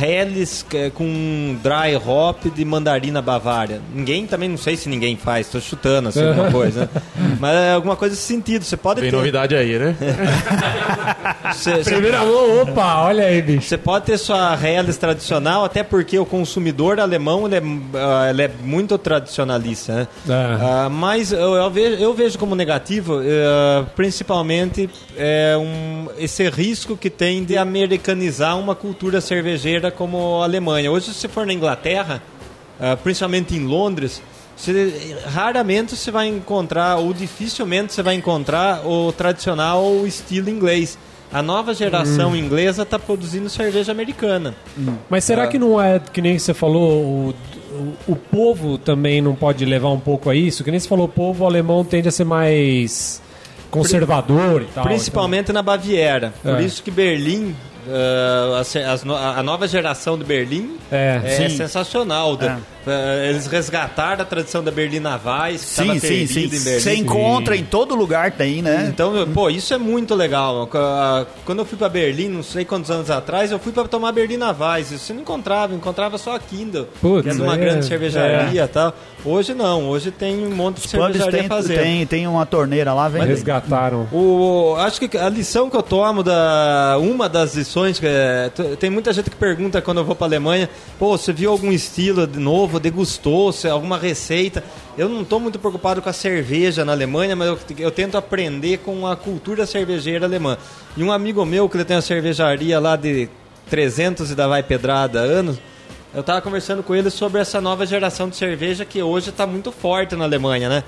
Helles que- com dry hop de mandarina bavária. Ninguém também, não sei se ninguém faz, tô chutando assim alguma coisa. né? Mas é alguma coisa nesse sentido. Você pode Tem ter. novidade aí, né? Você- Primeira mão, opa, olha aí, bicho. você pode ter sua Helles tradicional, até porque o consumidor alemão ele é, ah, ele é muito tradicionalista. Né? É. Ah, mas eu, eu vejo, eu vejo como negativo, eh, principalmente é, um, esse risco que tem de americanizar uma cultura cervejeira como a Alemanha. Hoje, se for na Inglaterra, ah, principalmente em Londres, você- raramente você vai encontrar, ou dificilmente você vai encontrar o tradicional estilo inglês. A nova geração inglesa está produzindo cerveja americana. Mas será que não é, que nem você falou, o, o, o povo também não pode levar um pouco a isso? Que nem você falou, o povo alemão tende a ser mais conservador e tal. Principalmente na Baviera. Por É. isso que Berlim, ah, a a, nova geração de Berlim. É, é sensacional. Ah, eles resgataram a tradição da Berlina Weiss, que Sim, estava sim, sim. em Berlim. Você encontra em todo lugar, tem, né? Então, pô, isso é muito legal. Ah, Quando eu fui pra Berlim, não sei quantos anos atrás, eu fui pra tomar Berlina Weiss. Você não encontrava, encontrava só a Kindle, Putz, que era uma aí grande é- cervejaria e tal. Hoje não, hoje tem um monte de Os cervejaria tem, fazendo. tem, tem uma torneira lá, vem. Resgataram. O, acho que a lição que eu tomo da uma das lições que é, tem muita gente que pergunta quando eu vou para Alemanha, pô, você viu algum estilo de novo, degustou, se alguma receita? Eu não estou muito preocupado com a cerveja na Alemanha, mas eu, eu tento aprender com a cultura cervejeira alemã. E um amigo meu que ele tem uma cervejaria lá de 300 e da vai pedrada anos, eu tava conversando com ele sobre essa nova geração de cerveja que hoje está muito forte na Alemanha, né?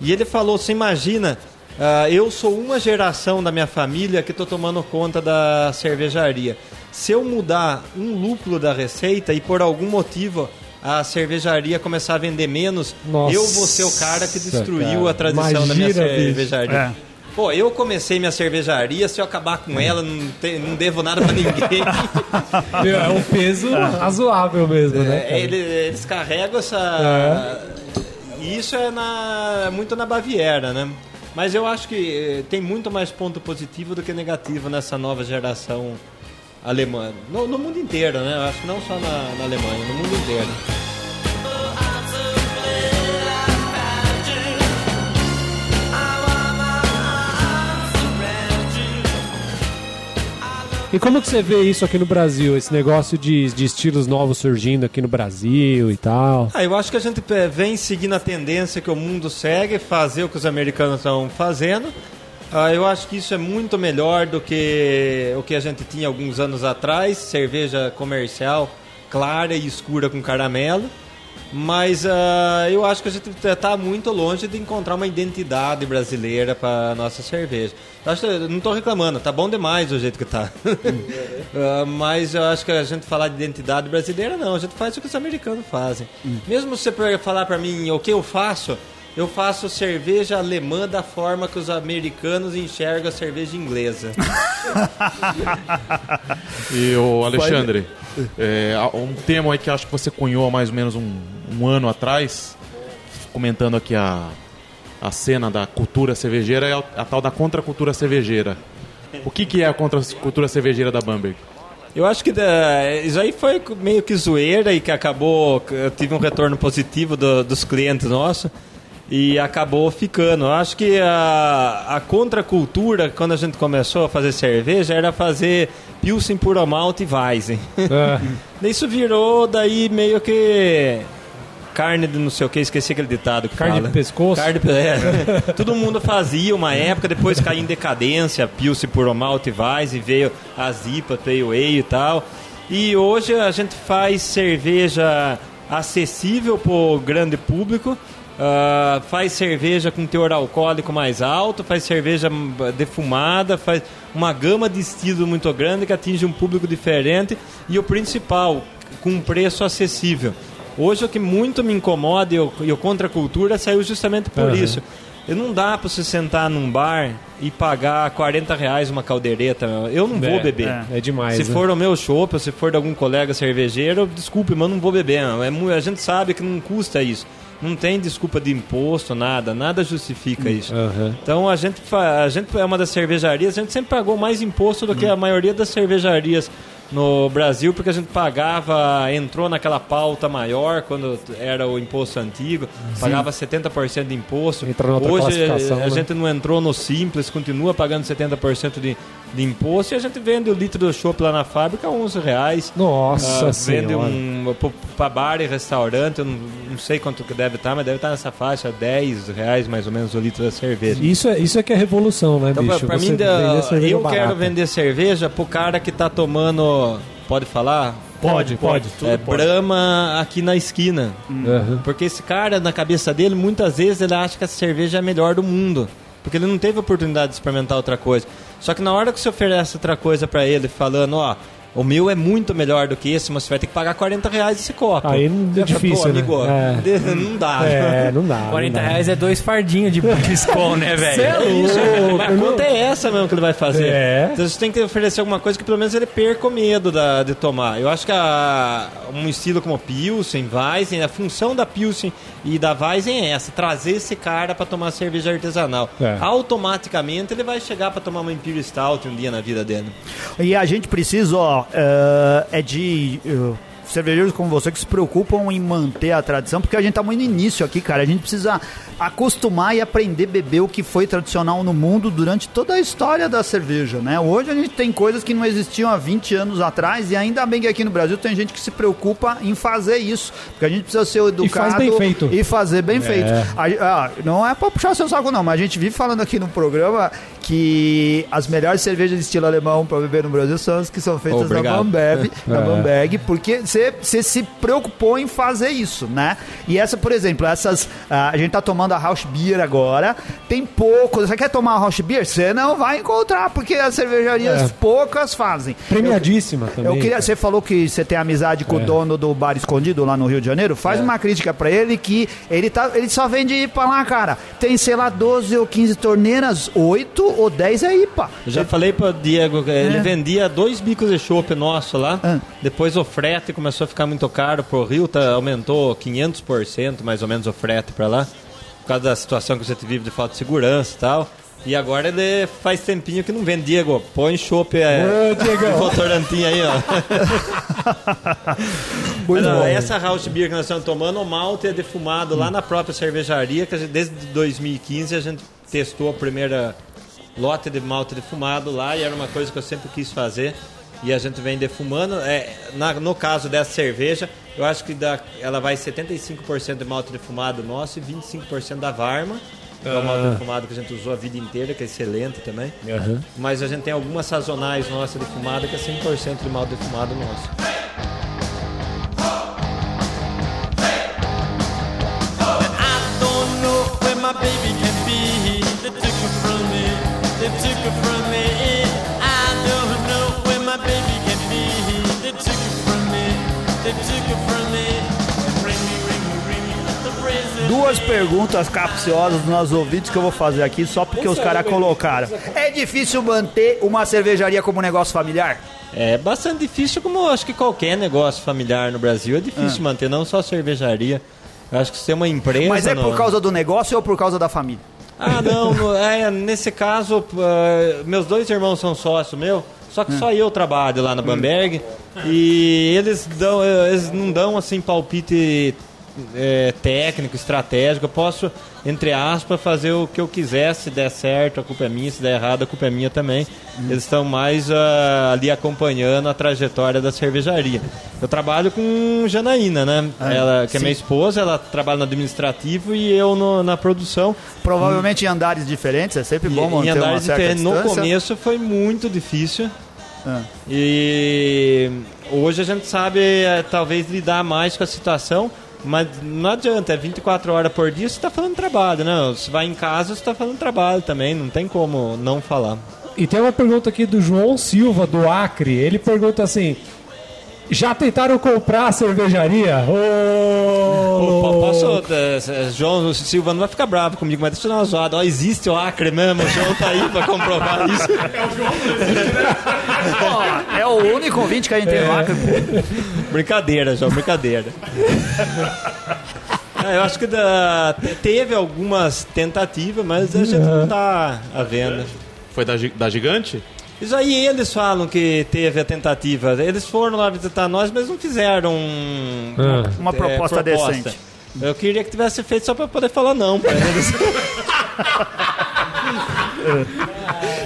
E ele falou: você imagina, ah, eu sou uma geração da minha família que estou tomando conta da cervejaria. Se eu mudar um lúpulo da receita e por algum motivo a cervejaria começar a vender menos, Nossa, eu vou ser o cara que destruiu cara. a tradição da minha Imagina, cervejaria. É. Pô, eu comecei minha cervejaria, se eu acabar com ela, não, te- não devo nada pra ninguém. Meu, é um peso razoável mesmo, né? É, cara? ele- eles carregam essa. Isso é na, muito na Baviera, né? Mas eu acho que eh, tem muito mais ponto positivo do que negativo nessa nova geração alemã. No, no mundo inteiro, né? Eu acho que não só na, na Alemanha, no mundo inteiro. E como que você vê isso aqui no Brasil? Esse negócio de, de estilos novos surgindo aqui no Brasil e tal? Ah, eu acho que a gente eh, vem seguindo a tendência que o mundo segue, fazer o que os americanos estão fazendo. Ah, eu acho que isso é muito melhor do que o que a gente tinha alguns anos atrás, cerveja comercial clara e escura com caramelo. Mas ah, eu acho que a gente está muito longe de encontrar uma identidade brasileira para nossa cerveja. Acho não estou reclamando, tá bom demais do jeito que tá. Ah, mas eu acho que a gente falar de identidade brasileira, não. A gente faz o que os americanos fazem. Mesmo se você falar para mim o que eu faço, eu faço cerveja alemã da forma que os americanos enxergam a cerveja inglesa. E o Alexandre, é, um termo aí que acho que você cunhou há mais ou menos um, um ano atrás, comentando aqui a, a cena da cultura cervejeira, é a, a tal da contracultura cervejeira. O que, que é a contracultura cervejeira da Bamberg? Eu acho que eh, isso aí foi meio que zoeira e que acabou. Eu tive um retorno positivo do- dos clientes nossos e acabou ficando. Eu acho que a, a contracultura, quando a gente começou a fazer cerveja, era fazer Pilsen, Puro Malte e Weizen. É. Isso virou daí meio que carne de não sei o que, esqueci aquele ditado que Carne fala. de pescoço? Carne de é. Todo mundo fazia uma época, depois caiu em decadência, Pilsen, Puro Malte, e veio as IPA, Pale Ale e tal. E hoje a gente faz cerveja acessível pro grande público, ah, faz cerveja com teor alcoólico mais alto, faz cerveja hum, defumada, faz uma gama de estilos muito grande que atinge um público diferente e o principal, com um preço acessível. Hoje o que muito me incomoda e o, contra a cultura saiu justamente por Aham. isso. E não dá para você sentar num bar e pagar 40 reais uma caldeireta. Eu não vou É, beber. É demais. Se né? for o meu chopp, ou se for de algum colega cervejeiro, desculpe, mas eu não vou beber. É, a gente sabe que não custa isso. Não tem desculpa de imposto, nada. Nada justifica isso. Aham. Então a gente, a gente é uma das cervejarias, a gente sempre pagou mais imposto do que a maioria das cervejarias no Brasil, porque a gente pagava, entrou naquela pauta maior quando era o imposto antigo, pagava 70% de imposto. Hoje a né? gente não entrou no Simples, continua pagando 70% de, de imposto e a gente vende o litro do chopp lá na fábrica a 11 reais. Nossa Ah, vende senhora. um para bar e restaurante, eu não, não sei quanto que deve estar, mas deve estar nessa faixa, 10 reais mais ou menos o litro da cerveja. Isso é, isso é que é revolução, né, Então, pra, bicho? pra Você mim, da- eu barata. quero vender cerveja pro cara que tá tomando. Pode falar? Pode, pode. É, Brahma aqui na esquina. Uhum. Porque esse cara, na cabeça dele, muitas vezes ele acha que a cerveja é a melhor do mundo. Porque ele não teve oportunidade de experimentar outra coisa. Só que na hora que você oferece outra coisa pra ele, falando, ó, o meu é muito melhor do que esse, mas você vai ter que pagar 40 reais esse copo. Aí não é Eu falo, difícil, Pô, né? amigo, É. não dá. É, não dá. 40 não dá. reais é dois fardinhos de Skol, né, velho? É isso, louco, mas a conta é essa mesmo que ele vai fazer. É. Então você tem que oferecer alguma coisa que pelo menos ele perca o medo da- de tomar. Eu acho que a- um estilo como Pilsen, Weizen, a função da Pilsen e da Weizen é essa, trazer esse cara para tomar cerveja artesanal. É. Automaticamente ele vai chegar para tomar uma Imperial Stout um dia na vida dele. E a gente precisa, ó, é, é de é, cervejeiros como você que se preocupam em manter a tradição, porque a gente tá muito no início aqui, cara. A gente precisa acostumar e aprender a beber o que foi tradicional no mundo durante toda a história da cerveja, né? Hoje a gente tem coisas que não existiam há 20 anos atrás e ainda bem que aqui no Brasil tem gente que se preocupa em fazer isso, porque a gente precisa ser educado bem feito. e fazer bem feito. A- ah, não é pra puxar seu saco não, mas a gente vive falando aqui no programa que as melhores cervejas de estilo alemão pra beber no Brasil são as que são feitas na Obrigado. Na É. Bamberg, porque você se preocupou em fazer isso, né? E essa, por exemplo, essas ah, a gente tá tomando a House Beer agora, tem pouco. Você quer tomar a House Beer? Você não vai encontrar, porque as cervejarias É. poucas fazem. Premiadíssima também. Eu queria, você falou que você tem amizade com É. o dono do bar escondido lá no Rio de Janeiro. É. Faz uma crítica pra ele que ele, tá, ele só vende IPA lá, cara. Tem, sei lá, 12 ou 15 torneiras, 8 ou 10 é IPA. Eu já falei pro Diego, que ele É. vendia dois bicos de chopp nosso lá. Ah. Depois o frete começou a ficar muito caro pro Rio, tá, aumentou 500% mais ou menos o frete pra lá. Por causa da situação que gente vive de falta de segurança e tal. E agora ele faz tempinho que não vende. Diego, põe chopp é, Ô, Votorantim aí, ó. Muito Não, bom. essa house beer que nós estamos tomando, o malte é defumado lá na própria cervejaria, que gente, desde 2015 a gente testou a primeira lote de malte defumado lá e era uma coisa que eu sempre quis fazer. E a gente vem defumando. É, na- no caso dessa cerveja, eu acho que dá, ela vai 75% de malte defumado nosso e 25% da Varma. Que é o malte defumado que a gente usou a vida inteira, que é excelente também. Aham. Mas a gente tem algumas sazonais nossas defumadas, que é 100% de malte defumado nosso. They took her from me. I don't know where my baby can be. They took her from me. They took her from me. Ring me, ring me, ring me. The prison. Duas perguntas capciosas dos nossos ouvintes que eu vou fazer aqui só porque os caras colocaram. É difícil manter uma cervejaria como um negócio familiar? É bastante difícil, como eu acho que qualquer negócio familiar no Brasil é Ah. difícil manter, não só cervejaria. Eu acho que você tem uma empresa. Mas é no- por causa do negócio ou por causa da família? Ah, não, no- é, nesse caso, ah, meus dois irmãos são sócios meu, só que só eu trabalho lá na Bamberg e eles, dão, eh, eles não dão assim palpite eh, técnico, estratégico. Eu posso, entre aspas, fazer o que eu quiser, se der certo, a culpa é minha, se der errado, a culpa é minha também. Eles estão mais ah, ali acompanhando a trajetória da cervejaria. Eu trabalho com Janaína, né? ela, que é minha esposa, ela trabalha no administrativo e eu no- na produção. Provavelmente em andares diferentes, é sempre bom E- manter em uma andares certa diferentes. No começo foi muito difícil. Ah. E hoje a gente sabe eh, talvez lidar mais com a situação, mas não adianta, é 24 horas por dia você está falando trabalho, né? Você vai em casa, você está falando trabalho também, não tem como não falar. E tem uma pergunta aqui do João Silva, do Acre. Ele pergunta assim: Já tentaram comprar a cervejaria? Po- posso, louco. eh, João Silva não vai ficar bravo comigo, mas deixa eu dar uma zoada. Ó, existe o Acre mesmo, o João tá aí para comprovar isso. Ó, é o único ouvinte que a gente tem no Acre. Brincadeira, João, brincadeira. É, eu acho que da- te- teve algumas tentativas, mas a gente não tá à venda. Foi da, da gigante? Isso aí eles falam que teve a tentativa. Eles foram lá visitar nós, mas não fizeram Ah. Uma proposta decente. Eu queria que tivesse feito só pra poder falar não pra eles.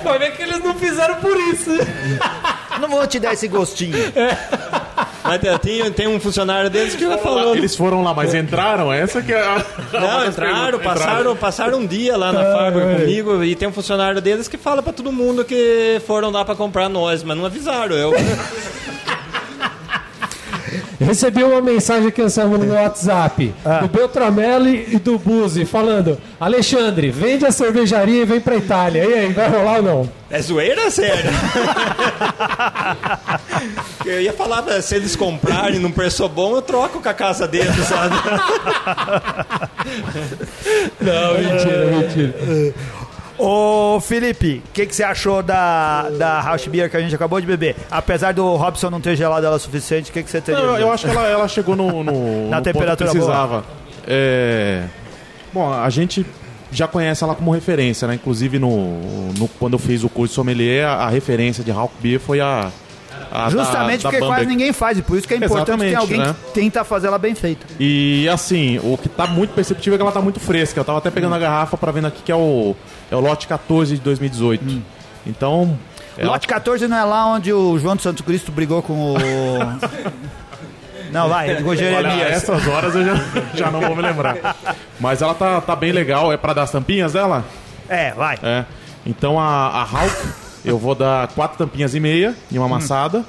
Vai ver que eles não fizeram por isso. Não vou te dar esse gostinho. Mas tem, tem um funcionário deles que já falou. Eles foram lá, mas entraram? Essa que é a. Não, entraram, passaram, passaram um dia lá na fábrica comigo e tem um funcionário deles que fala pra todo mundo que foram lá pra comprar nós, mas não avisaram eu. Recebi uma mensagem aqui no meu WhatsApp do Beltramelli e do Buzi falando: Alexandre, vende a cervejaria e vem pra Itália. E aí, vai rolar ou não? É zoeira, sério? eu ia falar, pra- se eles comprarem num preço bom, eu troco com a casa deles, sabe? Não, mentira, mentira. Ô, Felipe, o que, que você achou da, da House Beer que a gente acabou de beber? Apesar do Robson não ter gelado ela o suficiente, o que, que você teria? Não, eu acho que ela, ela chegou no, no, Na no temperatura ponto que precisava. É, bom, a gente já conhece ela como referência, né? Inclusive, no, no- quando eu fiz o curso de sommelier, a, a referência de Hawk Beer foi a... a Justamente da, da porque quase Bamberg. ninguém faz, e por isso que é importante ter alguém né? que tenta fazer ela bem feita. E assim, o que tá muito perceptível é que ela tá muito fresca. Eu tava até pegando a garrafa pra vendo aqui que é o, é o lote 14 de 2018. Então. ela- Lote 14 não é lá onde o João de Santo Cristo brigou com o. Não, vai, com o Olha, Jeremias. essas horas eu já, já não vou me lembrar. Mas ela tá, tá bem legal. É pra dar as tampinhas dela? É, vai. É. Então a, a Hawk, eu vou dar quatro tampinhas e meia e uma amassada.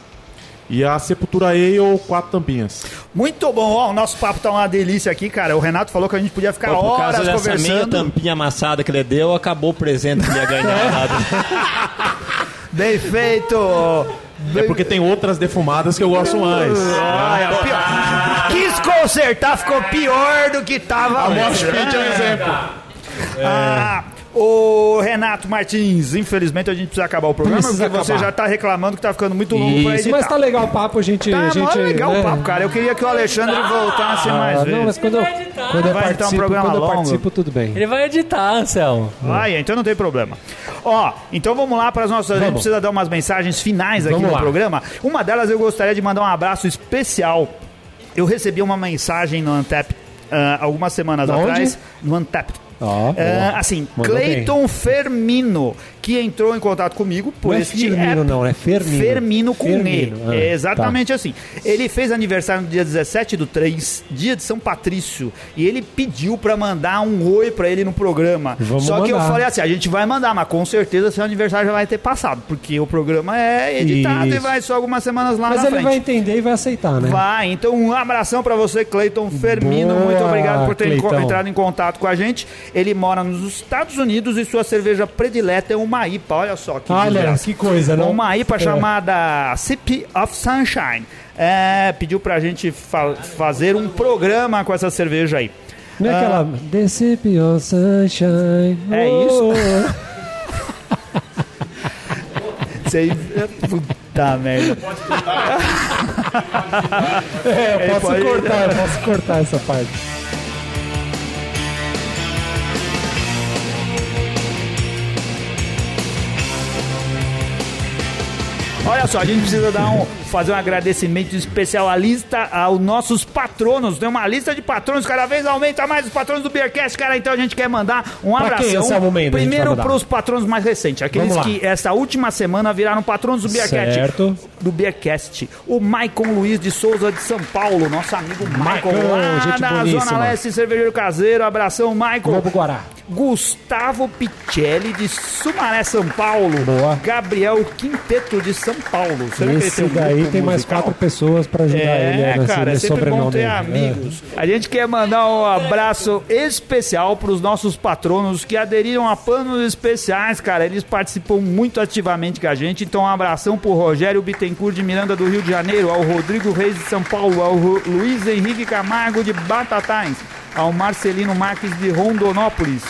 E a Sepultura Ale, quatro tampinhas. Muito bom, ó, o nosso papo tá uma delícia aqui, cara. O Renato falou que a gente podia ficar Por horas causa dessa meia conversando. tampinha amassada que ele deu, acabou o presente que ele ia ganhar. Bem feito! É porque tem outras defumadas que eu gosto mais. Olha, pior. Quis consertar, ficou pior do que tava. A Mosh. Pit é um exemplo. Ah, ô Renato Martins, infelizmente a gente precisa acabar o programa Precisa porque você acabar. já tá reclamando que tá ficando muito longo pra Isso, editar. mas tá legal o papo, a gente. Tá, a gente legal né? o papo, cara. Eu queria que o Alexandre voltasse mais Ah, vezes. não, mas quando eu, vai editar. quando eu Vai editar um participo, programa quando eu longo. participo, tudo bem. Ele vai editar, Anselmo. Vai, então não tem problema. Ó, então vamos lá para as nossas. A gente Vamos. precisa dar umas mensagens finais aqui Vamos no lá. programa. Uma delas eu gostaria de mandar um abraço especial. Eu recebi uma mensagem no Antep ah, algumas semanas Onde? atrás. No Antep. Ó. assim. Cleiton Fermino, que entrou em contato comigo por Não é este Firmino, app. não, é Fermino. Fermino com Fermino, E. ah, É exatamente assim. Ele fez aniversário no dia 17 do 3, dia de São Patrício, e ele pediu pra mandar um oi pra ele no programa. Vamos Só que eu mandar. falei assim, a gente vai mandar, mas com certeza seu aniversário já vai ter passado, porque o programa é editado e Isso. vai só algumas semanas lá Mas na ele frente. vai entender e vai aceitar, né? Vai, então um abração pra você, Cleiton Fermino. Boa, Muito obrigado por ter enco- entrado em contato com a gente. Ele mora nos Estados Unidos e sua cerveja predileta é uma IPA. Olha só que Olha, desgraça. que coisa, não? Uma IPA É. chamada Sip of Sunshine. É, pediu pra gente fa- fazer um programa com essa cerveja aí. Não é Ah. aquela Deception Sunshine. É Oh. Você... Puta merda. É, eu Ele posso pode- cortar, eu posso cortar essa parte. Olha só, a gente precisa dar um, fazer um agradecimento especial à lista, aos nossos patronos. Tem uma lista de patronos, cada vez aumenta mais os patronos do Beercast, cara. Então a gente quer mandar um Pra abração. quem, Primeiro para os patronos mais recentes, aqueles que essa última semana viraram patronos do Beercast. Certo. Do Beercast. O Maicon Luiz de Souza de São Paulo, nosso amigo Maicon, Maicon, lá gente da boníssima. Zona Leste, cervejeiro caseiro. Abração, Maicon. Globo Guará. Gustavo Picelli de Sumaré, São Paulo. Boa. Gabriel Quinteto de São Paulo. Será que ele Esse um daí grupo tem mais musical? quatro pessoas pra ajudar ele É, né, cara, é nesse sempre bom ter aí. amigos. A gente quer mandar um abraço especial para os nossos patronos que aderiram a planos especiais, cara. Eles participam muito ativamente com a gente. Então, um abração pro Rogério Bittencourt de Miranda do Rio de Janeiro, ao Rodrigo Reis de São Paulo, ao Ru- Luiz Henrique Camargo de Batatais, ao Marcelino Marques de Rondonópolis,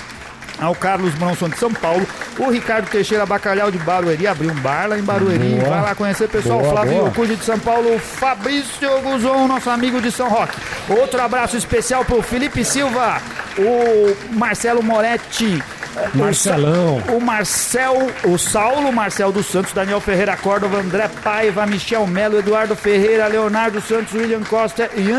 ao Carlos Bronson de São Paulo, o Ricardo Teixeira Bacalhau de Barueri, abriu um bar lá em Barueri, Boa. vai lá conhecer pessoal, Boa, Flávio boa. Cude de São Paulo, Fabrício Guzon, nosso amigo de São Roque. Outro abraço especial pro Felipe Silva, o Marcelo Moretti Marcelão. O Marcel, o Saulo Marcel dos Santos, Daniel Ferreira Córdova, André Paiva, Michel Melo, Eduardo Ferreira, Leonardo Santos, William Costa e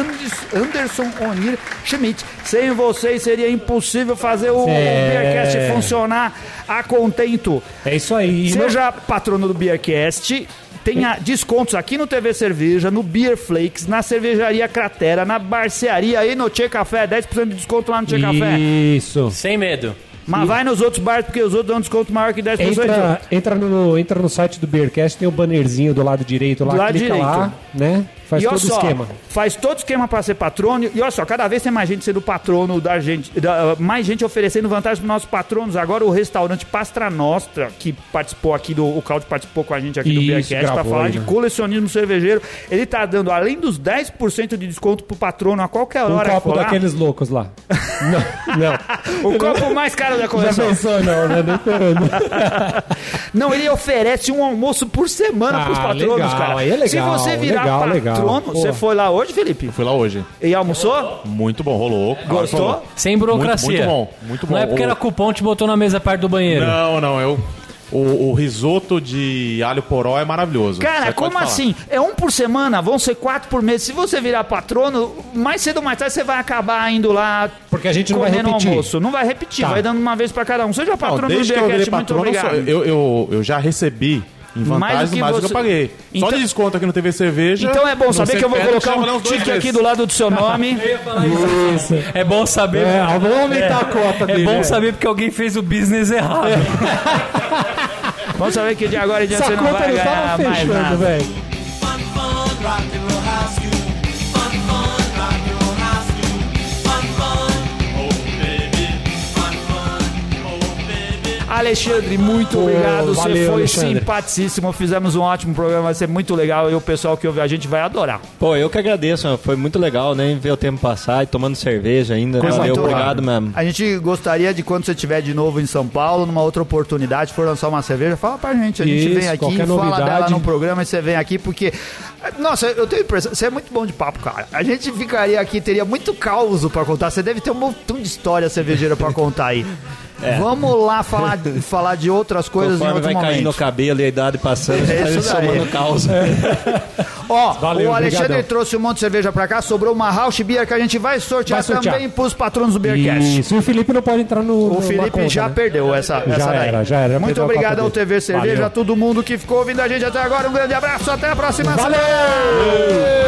Anderson Onir Schmidt. Sem vocês seria impossível fazer o É. Beercast funcionar a contento. É isso aí. E não- Seja patrono do Beercast, tenha descontos aqui no TV Cerveja, no Beer Flakes, na Cervejaria Cratera, na Barcearia e no Tchê Café. 10% de desconto lá no Tchê Café. Isso. Sem medo. Mas vai nos outros bares, porque os outros dão desconto maior que 10%. Entra, entra, no, entra no site do Beercast, tem o bannerzinho do lado direito lá, Do lado clica lá, direito. né? Faz e olha todo o só, esquema. Faz todo o esquema para ser patrono. E olha só, cada vez tem mais gente sendo patrono da gente. da- mais gente oferecendo vantagens para nossos patronos. Agora o restaurante Pastra Nostra, que participou aqui do. O Claudio participou com a gente aqui do Isso, Beercast para gravou falar aí, de né? colecionismo cervejeiro. Ele tá dando, além dos 10% de desconto pro patrono a qualquer Um hora que copo daqueles loucos lá. não, não. O copo mais caro da Já coleção. pensou, não, né? Esperando. Não, ele oferece um almoço por semana Ah, pros patronos, legal, cara. aí é legal, Se você virar legal, legal. Pô. você foi lá hoje, Felipe? Fui lá hoje. E almoçou? Muito bom, rolou. Gostou? Sem burocracia. Muito, muito bom, muito bom. Não é porque era cupom te botou na mesa perto do banheiro. Não, não, eu. O, o risoto de alho poró é maravilhoso. Cara, Você como assim? É um por semana, vão ser quatro por mês. Se você virar patrono, mais cedo ou mais tarde você vai acabar indo lá Porque a gente não vai repetir. almoço. Não vai repetir, Tá. vai dando uma vez pra cada um. Seja Não, patrono do desde que eu virei muito patrono, obrigado. eu, eu, eu já recebi em Mais do que mais do que eu você- paguei. Então- Só de desconto aqui no TV Cerveja. Então é bom saber que eu vou colocar um tique aqui do lado do seu nome. Isso. É bom saber. É, vamos aumentar a cota É dele. bom né? saber porque alguém fez o business errado. Vamos saber que de agora em diante Essa você não conta vai não ganhar mais fechando, nada. velho. Alexandre, muito Pô, obrigado. Você valeu, foi Alexandre. simpaticíssimo. Fizemos um ótimo programa, vai ser muito legal. E o pessoal que ouve a gente vai adorar. Pô, eu que agradeço, foi muito legal, né? Ver o tempo passar e tomando cerveja ainda. Coisa Valeu, obrigado mesmo. A gente gostaria de quando você estiver de novo em São Paulo, numa outra oportunidade, for lançar uma cerveja, fala pra gente. A gente Isso, vem aqui, fala novidade. dela no programa e você vem aqui, porque. Nossa, eu tenho a impressão. Você é muito bom de papo, cara. A gente ficaria aqui, teria muito caos pra contar. Você deve ter um montão de história cervejeira pra contar aí. Vamos lá falar, falar de outras coisas em Conforme outro vai caindo o momento. cabelo e a idade passando, É tá isso daí. somando causa. Ó, Valeu, o Alexandre obrigadão. trouxe um monte de cerveja pra cá, sobrou uma House Beer que a gente vai sortear, Vai sortear. também pros patronos do Beercast. Isso. E o Felipe não pode entrar no. O Felipe conta, já né? perdeu essa, Já essa daí. era, já era. Muito obrigado ao. TV Cerveja, Valeu. a todo mundo que ficou ouvindo a gente até agora. Um grande abraço, até a próxima Valeu! semana.